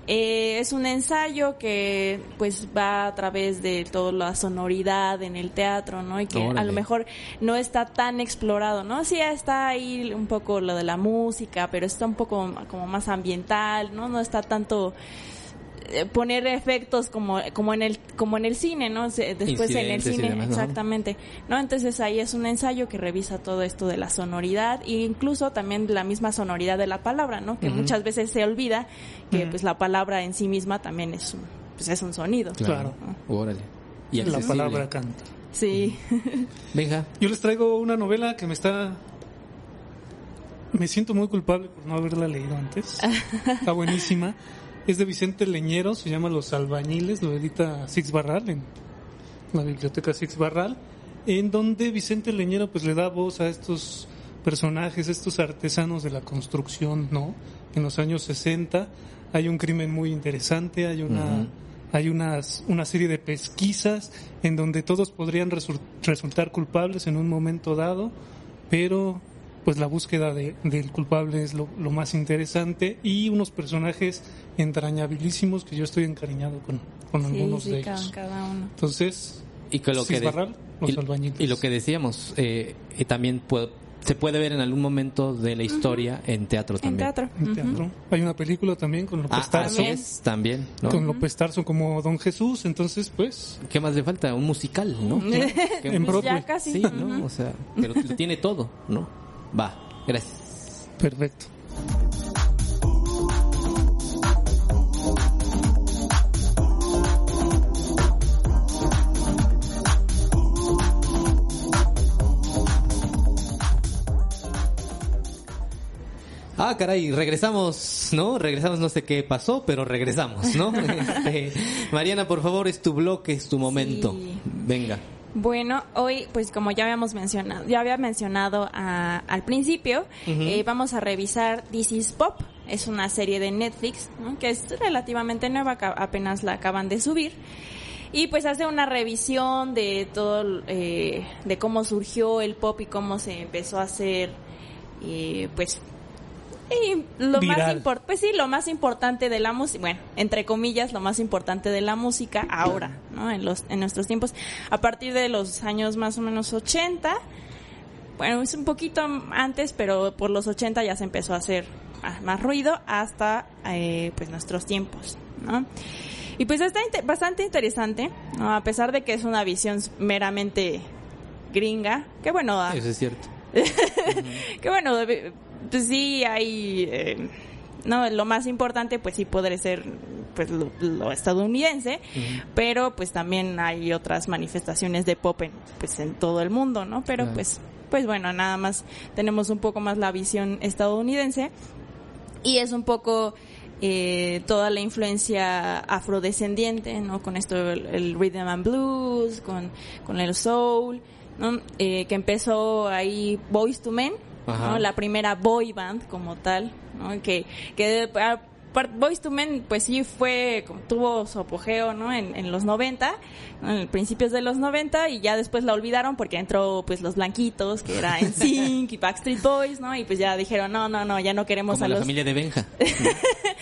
Eh, es un ensayo que pues va a través de toda la sonoridad en el teatro, ¿no? Y que a lo mejor no está tan explorado, ¿no? Sí está ahí un poco lo de la música, pero está un poco como más ambiental, ¿no? No está tanto poner efectos como como en el como en el cine, ¿no? Después en el cine, demás, ¿no? exactamente. ¿no? Entonces ahí es un ensayo que revisa todo esto de la sonoridad e incluso también la misma sonoridad de la palabra, ¿no? Que muchas veces se olvida que pues la palabra en sí misma también es un pues es un sonido. Claro. Órale. Y la palabra canta Sí. Venga. Yo les traigo una novela que me está... Me siento muy culpable por no haberla leído antes. Está buenísima. Es de Vicente Leñero, se llama Los Albañiles, lo edita Six Barral en la biblioteca Six Barral, en donde Vicente Leñero pues le da voz a estos personajes, estos artesanos de la construcción, ¿no? En los años 60 hay un crimen muy interesante, hay una... Hay unas, una serie de pesquisas en donde todos podrían resu- resultar culpables en un momento dado, pero pues la búsqueda de- del culpable es lo, lo más interesante y unos personajes entrañabilísimos que yo estoy encariñado con, con Sí, algunos sí, de cada, ellos. cada uno. Entonces, Y que lo que, de- Cisbarral, los y, y lo que decíamos, eh, también puede- se puede ver en algún momento de la historia en teatro En también. teatro. en teatro. Hay una película también con López Ah, Tarso, también, ¿no? con López Tarso como Don Jesús, entonces pues ¿Qué más le falta? Un musical, ¿no? ¿Qué- en Pues Broadway. ya casi. Sí, ¿no? O sea, pero lo tiene todo, ¿no? Va, gracias. Perfecto. Ah, caray, regresamos, ¿no? Regresamos, no sé qué pasó, pero regresamos, ¿no? Este, Mariana, por favor, es tu bloque, es tu momento. Sí. Venga. Bueno, hoy, pues como ya habíamos mencionado, ya había mencionado a- al principio, eh, vamos a revisar This is Pop. Es una serie de Netflix, ¿no? que es relativamente nueva, apenas la acaban de subir. y pues hace una revisión de todo, eh, de cómo surgió el pop y cómo se empezó a hacer, eh, pues, y lo más Viral. impor- pues sí, lo más importante de la música, bueno, entre comillas, lo más importante de la música ahora, ¿no? En los, en nuestros tiempos, a partir de los años más o menos 80, bueno, es un poquito antes, pero por los 80 ya se empezó a hacer más, más ruido hasta eh, pues nuestros tiempos, ¿no? Y pues está bastante interesante, ¿no? A pesar de que es una visión meramente gringa, que bueno, a- Eso es cierto. que bueno, pues sí hay, eh, no, lo más importante pues sí podría ser pues lo, lo estadounidense, pero pues también hay otras manifestaciones de pop en, pues en todo el mundo, ¿no? Pero pues, pues bueno, nada más tenemos un poco más la visión estadounidense y es un poco eh, toda la influencia afrodescendiente, ¿no? Con esto el, el rhythm and blues, con, con el soul, ¿no? Eh, que empezó ahí Boys to Men. ¿No? La primera boy band como tal, ¿no? Que, que ah, Boys to Men, pues sí fue, tuvo su apogeo, ¿no? En, en los 90, ¿no? en principios de los 90 y ya después la olvidaron porque entró pues los blanquitos, que era NSYNC y Backstreet Boys, ¿no? Y pues ya dijeron, no, no, no, ya no queremos Como a la los... familia de Benja.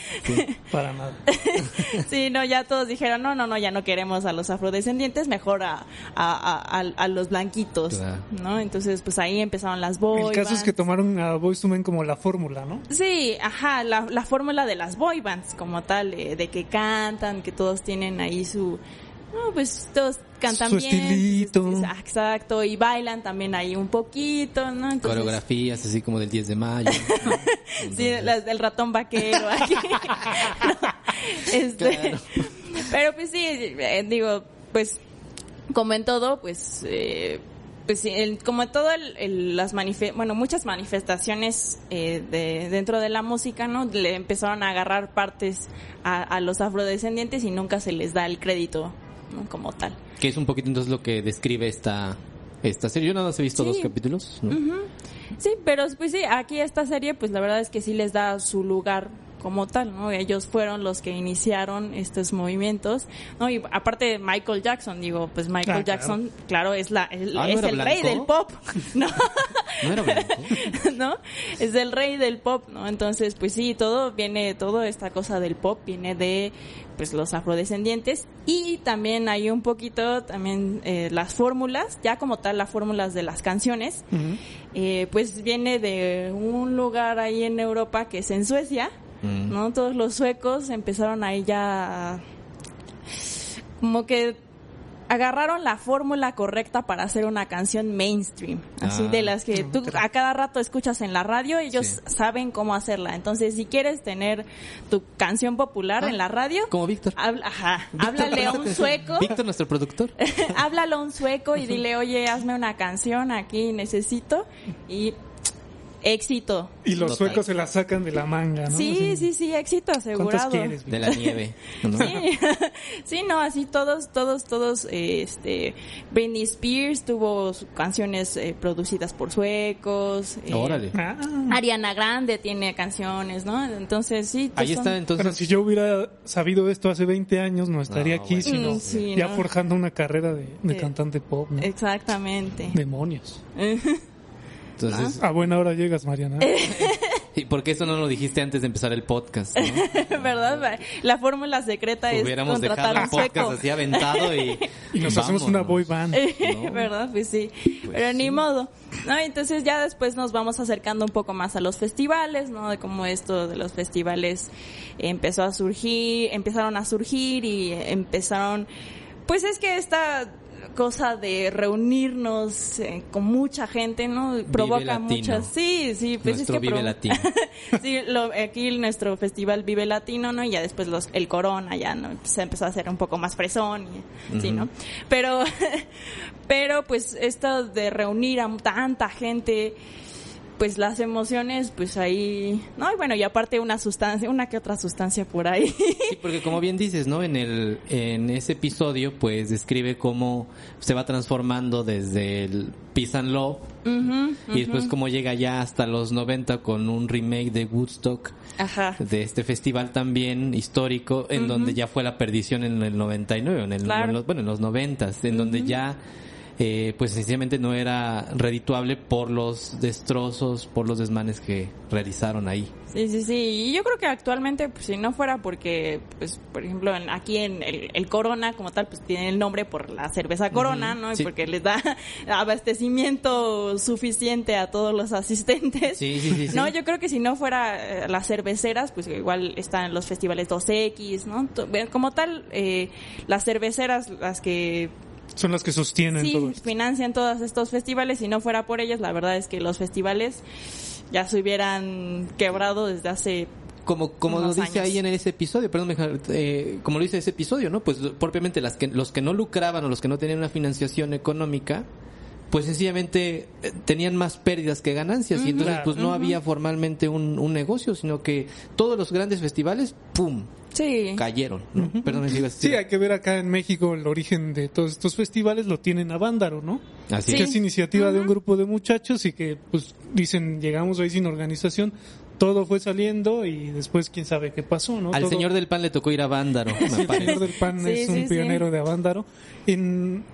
Para nada. Sí, no, ya todos dijeron, no, no, no, ya no queremos a los afrodescendientes, mejor a, a, a, a- a los blanquitos, Claro. ¿no? Entonces, pues ahí empezaron las boy El caso es que tomaron a Boyz II Men como la fórmula, ¿no? Sí, ajá, la, la fórmula de las boy bands como tal, eh, de que cantan, que todos tienen ahí su... No, pues todos cantan Su bien. estilito. es- es- Exacto, y bailan también ahí un poquito, ¿no? Entonces, Coreografías así como del 10 de mayo. ¿no? Sí, las del ratón vaquero aquí. No, este, Claro. Pero pues sí, eh, digo, pues como en todo, pues eh, pues el- como en todo el- el- las manife bueno muchas manifestaciones eh, de dentro de la música no le empezaron a agarrar partes a, a los afrodescendientes y nunca se les da el crédito ¿no? como tal Que es un poquito entonces lo que describe esta esta serie. Yo nada más he visto Sí. dos capítulos. ¿no? Sí, pero pues sí, aquí esta serie pues la verdad es que sí les da su lugar como tal, ¿no? Ellos fueron los que iniciaron estos movimientos, ¿no? Y aparte de Michael Jackson, digo, pues Michael Ah. Jackson, claro, es la es, Ah, ¿no es el rey del pop, ¿no? No era blanco. ¿no? Es el rey del pop, ¿no? Entonces, pues sí, todo viene, toda esta cosa del pop viene de, pues, los afrodescendientes y también hay un poquito, también eh, las fórmulas, ya como tal, las fórmulas de las canciones, eh, pues viene de un lugar ahí en Europa que es en Suecia, Mm. ¿no? Todos los suecos empezaron ahí ya como que agarraron la fórmula correcta para hacer una canción mainstream, así Ah. de las que tú a cada rato escuchas en la radio, ellos Sí. saben cómo hacerla. Entonces, si quieres tener tu canción popular Ah, en la radio, Como Víctor. habla, ajá, Víctor, háblale a un sueco, Víctor, nuestro productor. háblalo a un sueco y dile, oye, hazme una canción aquí, necesito y éxito. Y los Total. suecos se la sacan de la manga, ¿no? Sí, Así, sí, sí, éxito ¿Cuántas asegurado. quieres? De la nieve. ¿no? Sí, sí, no, así todos, todos, todos, eh, este, Britney Spears tuvo canciones eh, producidas por suecos. eh, Órale. Ah, Ariana Grande tiene canciones, ¿no? Entonces sí. Ahí son- está pero entonces. si yo hubiera sabido esto hace 20 años, no estaría No, aquí, bueno. sino Mm, sí, ya ¿no? forjando una carrera de, de Eh, cantante pop, ¿no? Exactamente. Demonios. Entonces, A buena hora llegas, Mariana. ¿y por qué eso no lo dijiste antes de empezar el podcast? no? ¿Verdad? La fórmula secreta es Hubiéramos contratar dejado el un podcast así aventado y. Y nos hacemos una vámonos. boy band. No. ¿Verdad? Pues sí. Pero ni modo. ¿No? Entonces ya después nos vamos acercando un poco más a los festivales, ¿no? De cómo esto de los festivales empezó a surgir, empezaron a surgir y empezaron, pues es que esta cosa de reunirnos eh, con mucha gente, ¿no? Provoca muchas, sí, sí, pues Nuestro es que Vive Latino. sí, lo, aquí nuestro festival Vive Latino, ¿no? Y ya después los, el Corona ya, ¿no? Se empezó a hacer un poco más fresón y sí, ¿no? Pero, pero pues esto de reunir a tanta gente, pues las emociones, pues ahí, no, y bueno, y aparte una sustancia, una que otra sustancia por ahí. Sí, porque como bien dices, ¿no? En el en ese episodio pues describe cómo se va transformando desde el Peace and Love y después cómo llega ya hasta los 90 con un remake de Woodstock Ajá. de este festival también histórico en donde ya fue la perdición en el 99, en el, Claro. en los, bueno, en los 90, en donde ya eh, pues sencillamente no era redituable por los destrozos, por los desmanes que realizaron ahí. Sí, sí, sí. Y yo creo que actualmente, pues si no fuera porque, pues, por ejemplo, en- aquí en el, el Corona como tal, pues tiene el nombre por la cerveza Corona, ¿no? Y sí. porque les da abastecimiento suficiente a todos los asistentes. Sí, sí, sí, sí. No, yo creo que si no fuera eh, las cerveceras, pues igual están los festivales 2X, ¿no? Como tal, eh, las cerveceras, las que Son las que sostienen sí todo esto. financian todos estos festivales, si no fuera por ellas, la verdad es que los festivales ya se hubieran quebrado desde hace como como lo dice años. ahí en ese episodio, perdón, eh, como lo dice ese episodio, ¿no? Pues propiamente las que los que no lucraban o los que no tenían una financiación económica, pues sencillamente eh, tenían más pérdidas que ganancias y entonces pues no había formalmente un, un negocio, sino que todos los grandes festivales, pum, Sí. cayeron, ¿no? Perdón, si ibas a decir- Sí, hay que ver acá en México el origen de todos estos festivales, lo tienen a Vándaro, ¿no? Así Sí. Que es. iniciativa de un grupo de muchachos y que pues dicen llegamos ahí sin organización, todo fue saliendo y después quién sabe qué pasó, ¿no? Al Todo- señor del pan le tocó ir a Vándaro, el señor del pan Sí, es sí, un sí. pionero de Avándaro. En,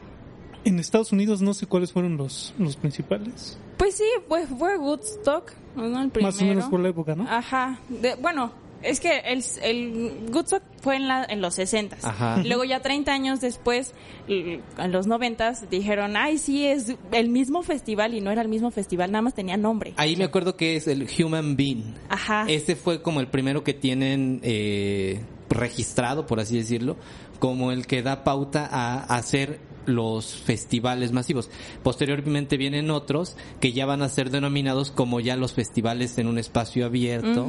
en Estados Unidos no sé cuáles fueron los, los principales. Pues sí, fue, fue Woodstock, ¿no? El primero. Más o menos por la época, ¿no? Ajá. De- bueno, es que el, el Woodstock fue en, la, en los 60 Ajá. Luego ya 30 años después, en los 90 dijeron, ay, sí, es el mismo festival y no era el mismo festival, nada más tenía nombre. Ahí me acuerdo que es el Human Being. Ajá. Este fue como el primero que tienen eh, registrado, por así decirlo, como el que da pauta a hacer los festivales masivos. Posteriormente vienen otros que ya van a ser denominados como ya los festivales en un espacio abierto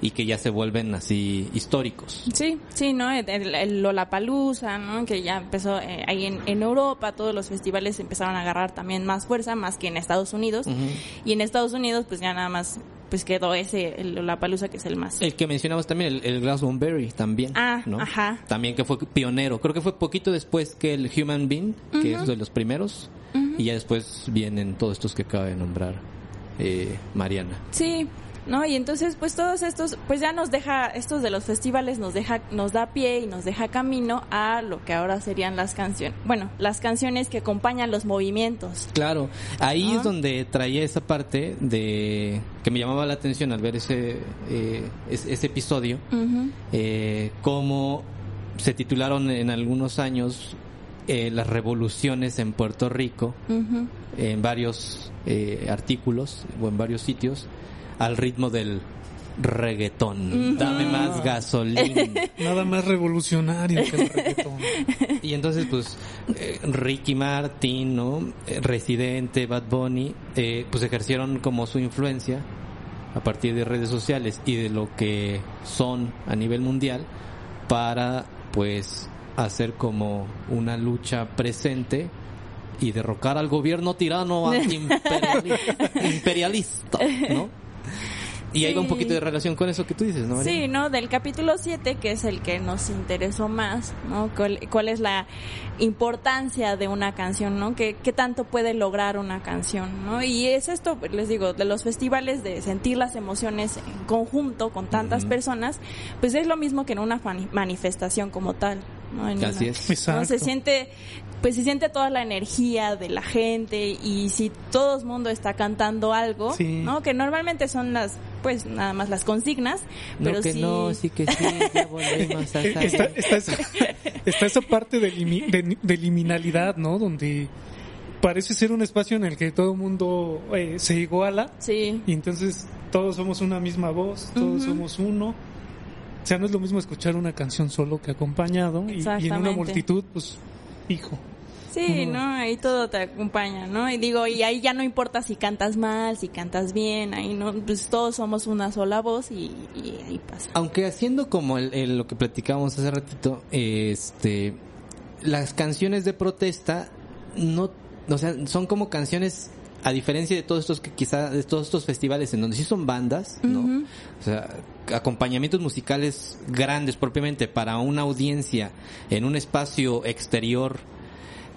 y que ya se vuelven así históricos. Sí, sí, ¿no? El, el- el Lollapalooza, ¿no? Que ya empezó eh, ahí en, en Europa, todos los festivales empezaron a agarrar también más fuerza, más que en Estados Unidos. Y en Estados Unidos, pues ya nada más, pues quedó ese, el Lollapalooza, que es el más... El que mencionamos también, el, el Glastonbury también, Ah, ¿no? ajá. También que fue pionero. Creo que fue poquito después que el Human Being, que es de los primeros. Y ya después vienen todos estos que acaba de nombrar eh, Mariana. Sí, ¿no? Y entonces, pues todos estos, pues ya nos deja, estos de los festivales nos deja, nos da pie y nos deja camino a lo que ahora serían las canciones, bueno, las canciones que acompañan los movimientos. Claro, ahí Ah. es donde traía esa parte de que me llamaba la atención al ver ese, eh, es- ese episodio, eh, cómo se titularon en algunos años eh, las revoluciones en Puerto Rico, en varios eh, artículos o en varios sitios, al ritmo del reggaetón. Dame más gasolina. Nada más revolucionario que el reggaetón. Y entonces, pues, eh, Ricky Martin, ¿no? Eh, Residente, Bad Bunny, eh, pues ejercieron como su influencia a partir de redes sociales y de lo que son a nivel mundial para, pues, hacer como una lucha presente y derrocar al gobierno tirano antiimperiali- imperialista, ¿no? Y ahí va un Sí. poquito de relación con eso que tú dices, ¿no? Sí, ¿no? Del capítulo 7, que es el que nos interesó más, ¿no? ¿Cuál, cuál es la importancia de una canción, ¿no? ¿Qué, ¿Qué tanto puede lograr una canción, ¿no? Y es esto, les digo, de los festivales de sentir las emociones en conjunto con tantas personas, pues es lo mismo que en una manifestación como tal, ¿no? En Así una- es. ¿no? Exacto. Se siente, pues se siente toda la energía de la gente y si todo el mundo está cantando algo, Sí. ¿no? Que normalmente son las, pues nada más las consignas, pero no que sí. no, sí que sí, ya volvemos a está, está esa, está esa parte de, limi- de- de liminalidad, ¿no? Donde parece ser un espacio en el que todo el mundo eh, se iguala Sí. y entonces todos somos una misma voz, todos somos uno. O sea, no es lo mismo escuchar una canción solo que acompañado y- y, en una multitud, pues, hijo. Sí. ¿no? Ahí todo te acompaña, ¿no? Y digo, y ahí ya no importa si cantas mal, si cantas bien, ahí no, pues todos somos una sola voz y, y ahí pasa. Aunque haciendo como el, el- lo que platicábamos hace ratito, este, las canciones de protesta no, o sea, son como canciones a diferencia de todos estos que quizá de todos estos festivales en donde sí son bandas, ¿no? O sea, acompañamientos musicales grandes propiamente para una audiencia en un espacio exterior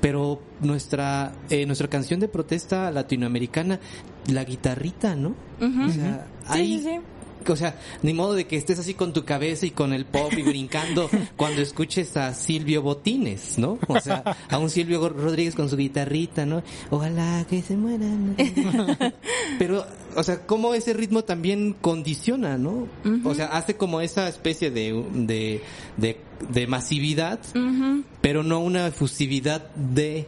pero nuestra eh, nuestra canción de protesta latinoamericana la guitarrita no o sea Sí, ahí sí, sí. O sea, ni modo de que estés así con tu cabeza y con el pop y brincando cuando escuches a Silvio Botines, ¿no? O sea, a un Silvio Rodríguez con su guitarrita, ¿no? Ojalá que se mueran. Pero, o sea, cómo ese ritmo también condiciona, ¿no? O sea, hace como esa especie de, de, de, de masividad, pero no una efusividad de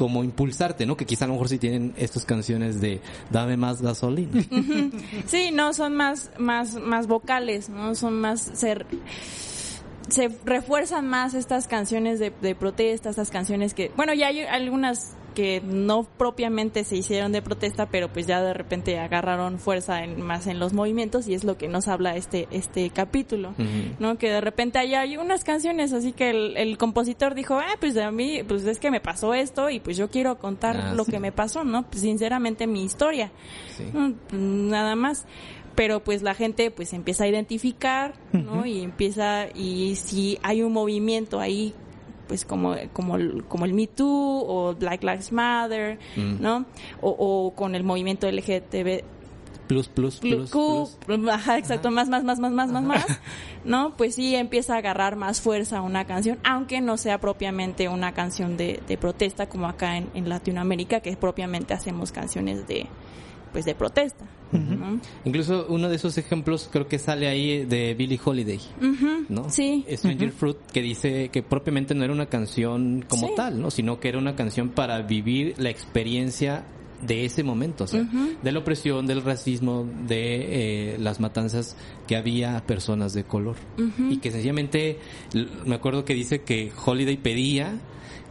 como impulsarte, ¿no? Que quizá a lo mejor sí tienen estas canciones de dame más gasolina. Sí, no, son más, más, más vocales, ¿no? Son más, ser se refuerzan más estas canciones de, de protesta, estas canciones que, bueno, ya hay algunas que no propiamente se hicieron de protesta, pero pues ya de repente agarraron fuerza en, más en los movimientos y es lo que nos habla este este capítulo, ¿no? Que de repente hay, hay unas canciones así que el, el compositor dijo, ah, pues a mí, pues es que me pasó esto y pues yo quiero contar Ah, lo sí. que me pasó, ¿no? Pues sinceramente mi historia, Sí. ¿no? nada más pero pues la gente pues empieza a identificar, ¿no? Y empieza y si hay un movimiento ahí pues como como el- como el Me Too o Black Lives Matter, Mm. ¿no? O, o con el movimiento LGTB Plus, plus, plus, Q, plus. ajá, exacto, más, más, más, más, más, más, más, ¿no? Pues sí empieza a agarrar más fuerza una canción, aunque no sea propiamente una canción de, de protesta como acá en, en Latinoamérica, que propiamente hacemos canciones de, pues de protesta, ¿no? Incluso uno de esos ejemplos creo que sale ahí de Billie Holiday, ¿no? Sí. Stranger Fruit, que dice que propiamente no era una canción como Sí. tal, ¿no? Sino que era una canción para vivir la experiencia de ese momento, o sea, de la opresión, del racismo, de eh, las matanzas que había a personas de color. Y que sencillamente, me acuerdo que dice que Holiday pedía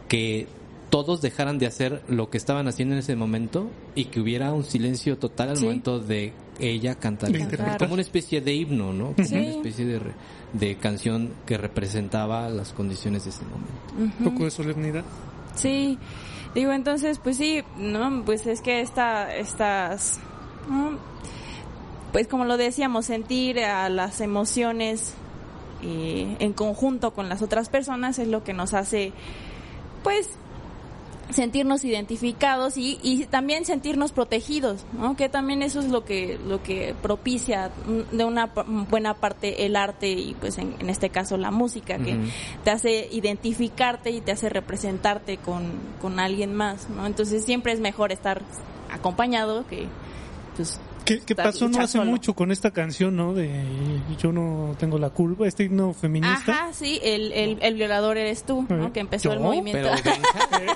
que todos dejaran de hacer lo que estaban haciendo en ese momento y que hubiera un silencio total al Sí. momento de ella cantar. Como una especie de himno, ¿no? Como Sí. una especie de, re- de canción que representaba las condiciones de ese momento. Un poco de solemnidad. Sí, digo, entonces, pues sí, no, pues es que esta, estas, ¿no? pues como lo decíamos, sentir a las emociones eh, en conjunto con las otras personas es lo que nos hace, pues, sentirnos identificados y, y también sentirnos protegidos, ¿no? Que también eso es lo que lo que propicia de una buena parte el arte y pues en, en este caso la música que te hace identificarte y te hace representarte con, con alguien más, ¿no? Entonces siempre es mejor estar acompañado que pues ¿Qué, qué pasó no hace solo. mucho con esta canción, no? De Yo no tengo la culpa, este himno feminista. Ajá, sí, el, el, el violador eres tú, ¿no? ¿Eh? Que empezó el ¿Yo? movimiento. Pero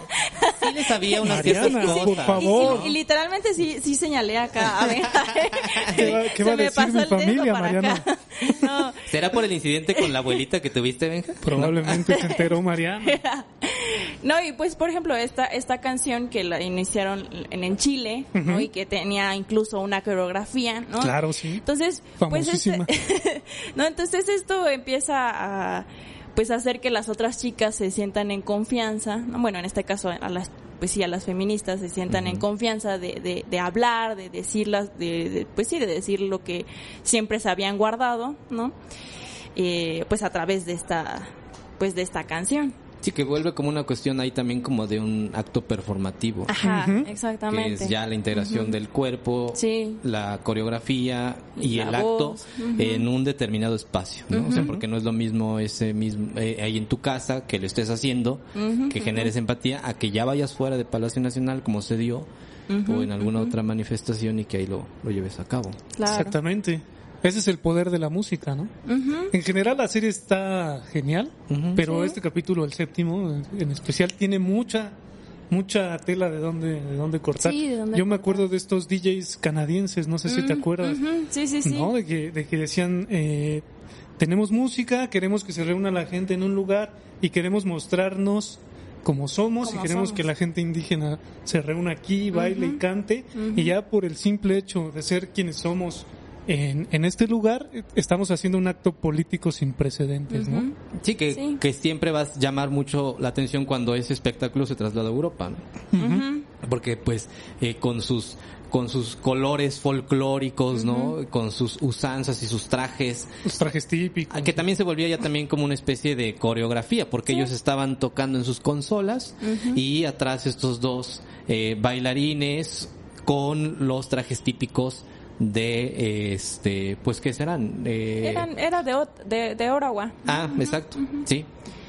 sí le sabía unas Mariana, ciertas por cosas. favor. Y, y- y literalmente sí, sí señalé acá. A ver, ¿Qué va- qué va a Se me decir pasó mi el familia, Mariana? acá. No, ¿Será por el incidente con la abuelita que tuviste, Benja? Probablemente se enteró Mariana. no, y pues por ejemplo esta esta canción que la iniciaron en, en Chile, ¿no? Y que tenía incluso una coreografía, ¿no? Claro, sí. Entonces, pues este- Famosísima. no, entonces esto empieza a pues hacer que las otras chicas se sientan en confianza, ¿no? bueno, en este caso a las pues sí a las feministas se sientan en confianza de, de, de hablar, de decirlas, de, de- pues sí, de decir lo que siempre se habían guardado, ¿no? Eh, pues a través de esta pues de esta canción. Sí, que vuelve como una cuestión ahí también como de un acto performativo. Ajá, Que exactamente. es ya la integración del cuerpo, Sí. la coreografía y La el acto en un determinado espacio, ¿no? O sea, porque no es lo mismo ese mismo eh, ahí en tu casa que lo estés haciendo, que generes empatía, a que ya vayas fuera de Palacio Nacional como se dio o en alguna otra manifestación y que ahí lo, lo lleves a cabo. Claro. Exactamente. Ese es el poder de la música, ¿no? En general la serie está genial, pero este capítulo, el séptimo, en especial, tiene mucha mucha tela de dónde de dónde cortar. Sí, de dónde Yo me acuerdo de estos DJs canadienses, no sé si te acuerdas, Sí, sí, sí. ¿no? De que de que decían eh, tenemos música, queremos que se reúna la gente en un lugar y queremos mostrarnos como somos Como y queremos somos. que la gente indígena se reúna aquí, baile y cante y ya por el simple hecho de ser quienes somos en, en este lugar eh, estamos haciendo un acto político sin precedentes, ¿no? Sí, que, Sí. que siempre vas a llamar mucho la atención cuando ese espectáculo se traslada a Europa, porque pues eh, con sus con sus colores folclóricos, ¿no? Con sus usanzas y sus trajes, Los trajes típicos. Ah, que también se volvía ya también como una especie de coreografía, porque ellos estaban tocando en sus consolas y atrás estos dos eh, bailarines con los trajes típicos de este, pues qué serán, Eh, Eran, era de, de, de Ottawa. Ah, exacto, sí.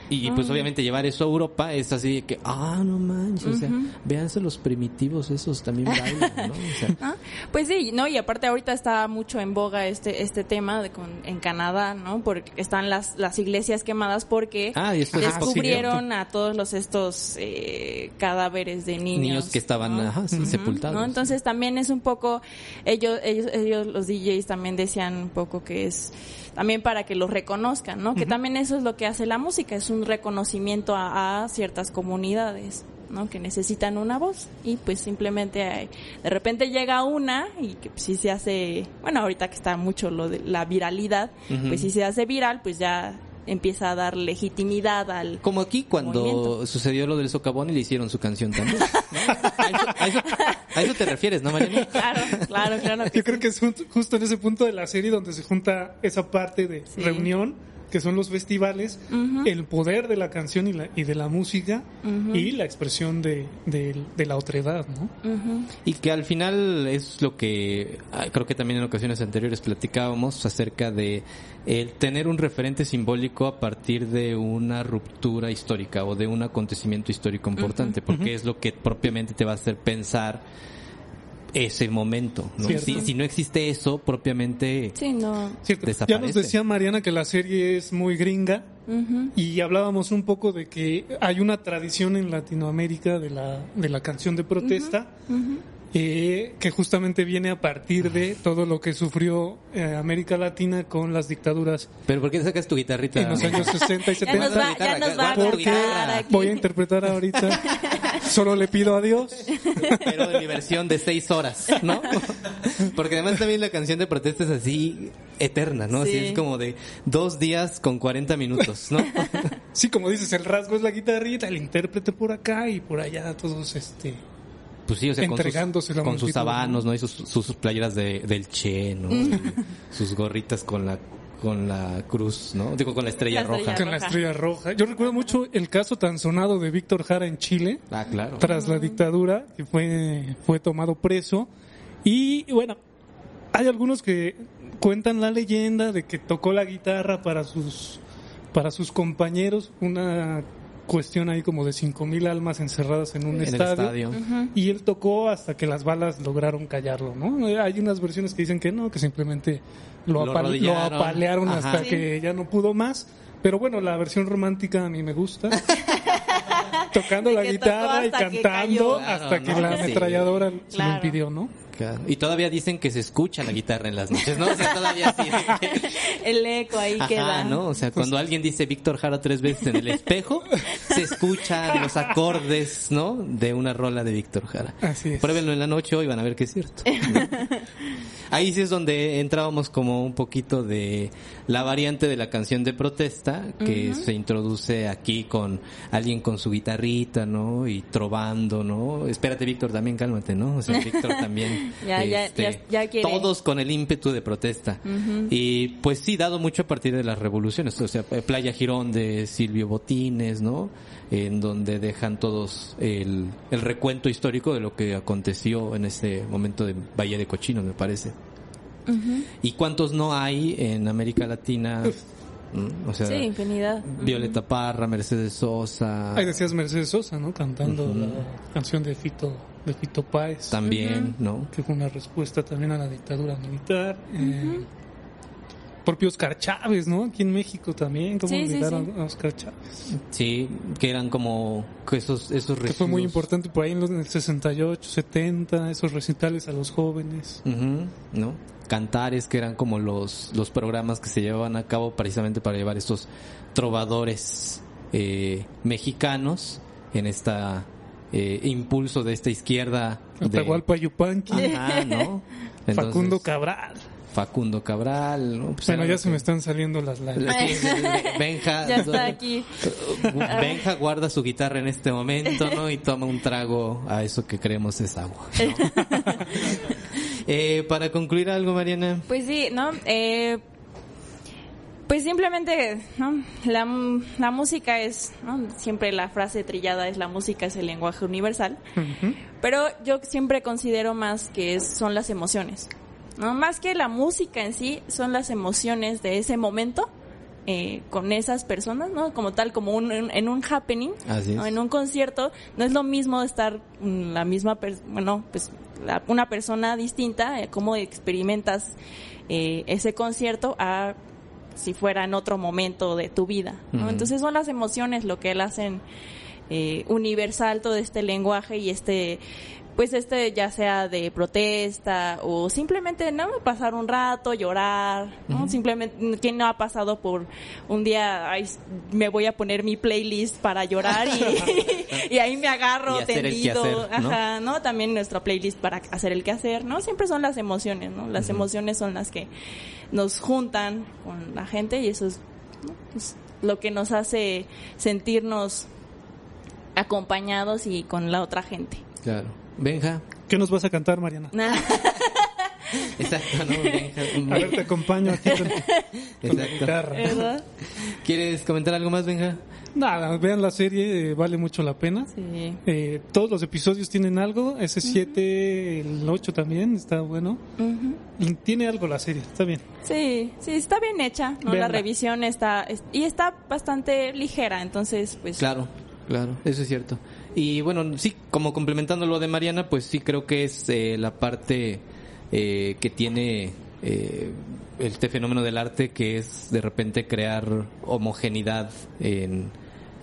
Y pues obviamente llevar eso a Europa es así de que, ah, no manches, o sea, véanse los primitivos esos también bailan, ¿no? O sea, Ah, Pues sí, no, y aparte ahorita está mucho en boga este este tema de con, en Canadá, ¿no? Porque están las las iglesias quemadas porque Ah, descubrieron a todos los estos eh, cadáveres de niños, niños que estaban ¿no? ajá, sí, sepultados. ¿no? Entonces también es un poco, ellos, ellos, ellos, los DJs también decían un poco que es también para que los reconozcan, ¿no? Que también eso es lo que hace la música, es un reconocimiento a, a ciertas comunidades, ¿no? Que necesitan una voz y pues simplemente hay- de repente llega una y que pues, si se hace, bueno, ahorita que está mucho lo de la viralidad, pues si se hace viral, pues ya empieza a dar legitimidad al Como aquí cuando Movimiento. sucedió lo del socavón y le hicieron su canción también. ¿no? A, eso, a eso- a eso te refieres, ¿no, Mariana? Claro, claro, claro. Yo creo que es ju- justo en ese punto de la serie donde se junta esa parte de Sí. reunión, que son los festivales, el poder de la canción y, la, y de la música y la expresión de, de, de la otredad, ¿no? Y que al final es lo que ah, creo que también en ocasiones anteriores platicábamos acerca de el tener un referente simbólico a partir de una ruptura histórica o de un acontecimiento histórico importante, porque es lo que propiamente te va a hacer pensar ese momento. ¿no? Si, si no existe eso, propiamente Sí, no. Cierto. Ya Desaparece. nos decía Mariana que la serie es muy gringa y hablábamos un poco de que hay una tradición en Latinoamérica de la, de la canción de protesta eh, que justamente viene a partir de todo lo que sufrió eh, América Latina con las dictaduras Pero ¿por qué sacas tu guitarrita? en los años 60 y Ya nos 70. va, ya nos va a Guarda tu Porque voy a interpretar ahorita. Solo le pido a Dios. Pero de mi versión de seis horas, ¿no? Porque además también la canción de protesta es así eterna, ¿no? Así Sí. es como de dos días con 40 minutos, ¿no? Sí, como dices, el rasgo es la guitarrita, el intérprete por acá y por allá todos este Pues sí, o sea, con sus, con sus habanos, ¿no? Y sus, sus, sus playeras de, del Che, ¿no? Y sus gorritas con la con la cruz, ¿no? Digo, con la estrella La estrella roja. con la estrella roja. Yo recuerdo mucho el caso tan sonado de Víctor Jara en Chile Ah, claro. tras la dictadura que fue fue tomado preso y bueno, hay algunos que cuentan la leyenda de que tocó la guitarra para sus para sus compañeros, una cuestión ahí como de cinco mil almas encerradas en un En el estadio. Y él tocó hasta que las balas lograron callarlo, ¿no? Hay unas versiones que dicen que no, que simplemente lo, Lo apal- lo apalearon Ajá. hasta Sí. que ya no pudo más. Pero bueno, la versión romántica a mí me gusta. Tocando la guitarra y cantando cayó. hasta Claro, que ¿no? la Sí. ametralladora se lo Claro. impidió, ¿no? Claro. Y todavía dicen que se escucha la guitarra en las noches, ¿no? O sea, todavía sí. El eco ahí Ajá, queda. ¿no? O sea, cuando alguien dice Víctor Jara tres veces en el espejo, se escuchan los acordes, ¿no? De una rola de Víctor Jara. Así es. Pruébenlo en la noche hoy van a ver que es cierto. Ahí sí es donde entrábamos como un poquito de la variante de la canción de protesta que se introduce aquí con alguien con su guitarrita, ¿no? Y trovando, ¿no? Espérate, Víctor, también cálmate, ¿no? O sea, Víctor también. Ya, este, ya- ya quiere. Todos con el ímpetu de protesta. Y pues sí, dado mucho a partir de las revoluciones. O sea, Playa Girón de Silvio Botines, ¿no? En donde dejan todos el, el recuento histórico de lo que aconteció en ese momento de Valle de Cochinos, me parece. ¿Y cuántos no hay en América Latina? ¿Mm? O sea, Sí, infinidad. Violeta Parra, Mercedes Sosa. Ahí decías Mercedes Sosa, ¿no? Cantando la canción de Fito, de Fito Páez. También, ¿no? que fue una respuesta también a la dictadura militar. eh, propio Oscar Chávez, ¿no? Aquí en México también, ¿cómo Sí, sí, olvidar sí. a Oscar Chávez? Sí, que eran como que esos, esos Que fue muy residuos. importante por ahí en los en el 68, 70, esos recitales a los jóvenes. Ujú, ¿no? Cantares, que eran como los, los programas que se llevaban a cabo precisamente para llevar estos trovadores eh, mexicanos en esta eh, impulso de esta izquierda. de- Atahualpa Yupanqui, Ajá, ¿no? Entonces, Facundo Cabral. Facundo Cabral. ¿no? Pues Bueno, ya se que- me están saliendo las lágrimas. Sí, Benja, Ya está aquí. Benja guarda su guitarra en este momento, ¿no? Y toma un trago a eso que creemos es agua. ¿no? Eh, para concluir algo, Mariana. Pues sí, ¿no? Eh, pues simplemente, ¿no? La, la música es, ¿no? Siempre la frase trillada es la música es el lenguaje universal. Pero yo siempre considero más que es- son las emociones. ¿no? Más que la música en sí, son las emociones de ese momento eh, con esas personas, ¿no? Como tal, como un, en, en un happening. ¿no? en un concierto, no es lo mismo estar mm, la misma, bueno, pues la- una persona distinta, eh, cómo experimentas eh, ese concierto a si fuera en otro momento de tu vida. Entonces son las emociones lo que él hacen eh, universal todo este lenguaje y este pues este ya sea de protesta o simplemente no pasar un rato llorar ¿no? simplemente quién no ha pasado por un día ay, me voy a poner mi playlist para llorar y, y ahí me agarro Y tendido ¿no? ajá no también nuestra playlist para hacer el quehacer no siempre son las emociones no las emociones son las que nos juntan con la gente y eso es ¿no? Pues, lo que nos hace sentirnos acompañados y con la otra gente. Claro. Benja. ¿Qué nos vas a cantar, Mariana? Exacto, ¿no? Benja. A ver, te acompaño aquí con, con la guitarra. ¿Verdad? ¿Quieres comentar algo más, Benja? Nada, vean la serie, eh, vale mucho la pena. Sí. Eh, todos los episodios tienen algo, ese 7, el 8 también, está bueno. Ujú. Y Tiene algo la serie, está bien. Sí, sí, está bien hecha, ¿no? La revisión está, es- y está bastante ligera, entonces, pues... Claro, claro, eso es cierto. Y bueno, sí, como complementando lo de Mariana, pues sí creo que es eh, la parte eh, que tiene eh, este fenómeno del arte, que es de repente crear homogeneidad en,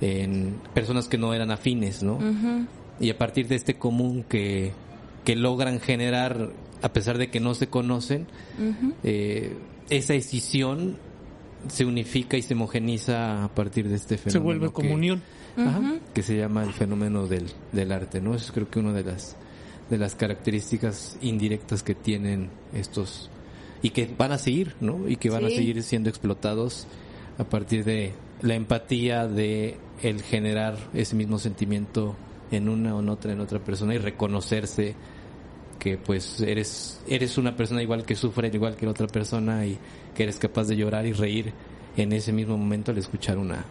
en personas que no eran afines, ¿no? Y a partir de este común que, que logran generar, a pesar de que no se conocen, eh, esa escisión se unifica y se homogeniza a partir de este fenómeno. Se vuelve que- Ajá, que se llama el fenómeno del, del arte, ¿no? Eso es creo que una de las de las características indirectas que tienen estos y que van a seguir, ¿no? Y que van a seguir siendo explotados a partir de la empatía de el generar ese mismo sentimiento en una o en otra en otra persona y reconocerse que pues eres eres una persona igual que sufre igual que la otra persona y que eres capaz de llorar y reír en ese mismo momento al escuchar una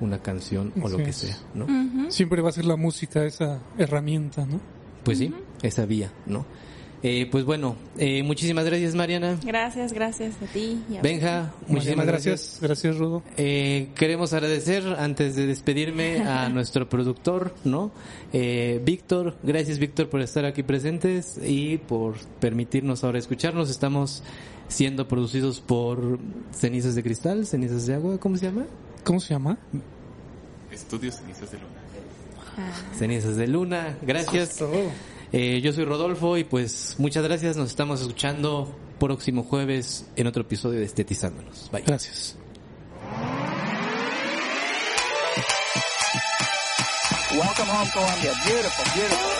una canción o lo que es. sea, ¿no? Siempre va a ser la música esa herramienta, ¿no? Pues sí, esa vía, ¿no? Eh, pues bueno, eh, muchísimas gracias Mariana. Gracias, gracias a ti. y a- Benja, muchísimas Mariana, gracias. gracias. Gracias, Rudo. Eh, queremos agradecer antes de despedirme a nuestro productor, ¿no? Eh, Víctor, gracias Víctor por estar aquí presentes y por permitirnos ahora escucharnos. Estamos siendo producidos por Cenizas de Cristal, Cenizas de Agua, ¿cómo se llama? ¿Cómo se llama? Estudios Cenizas de Luna. Cenizas de Luna, gracias. Eh, yo soy Rodolfo y pues muchas gracias, nos estamos escuchando próximo jueves en otro episodio de Estetizándonos. Bye. Gracias. Welcome home, Columbia. Beautiful, beautiful.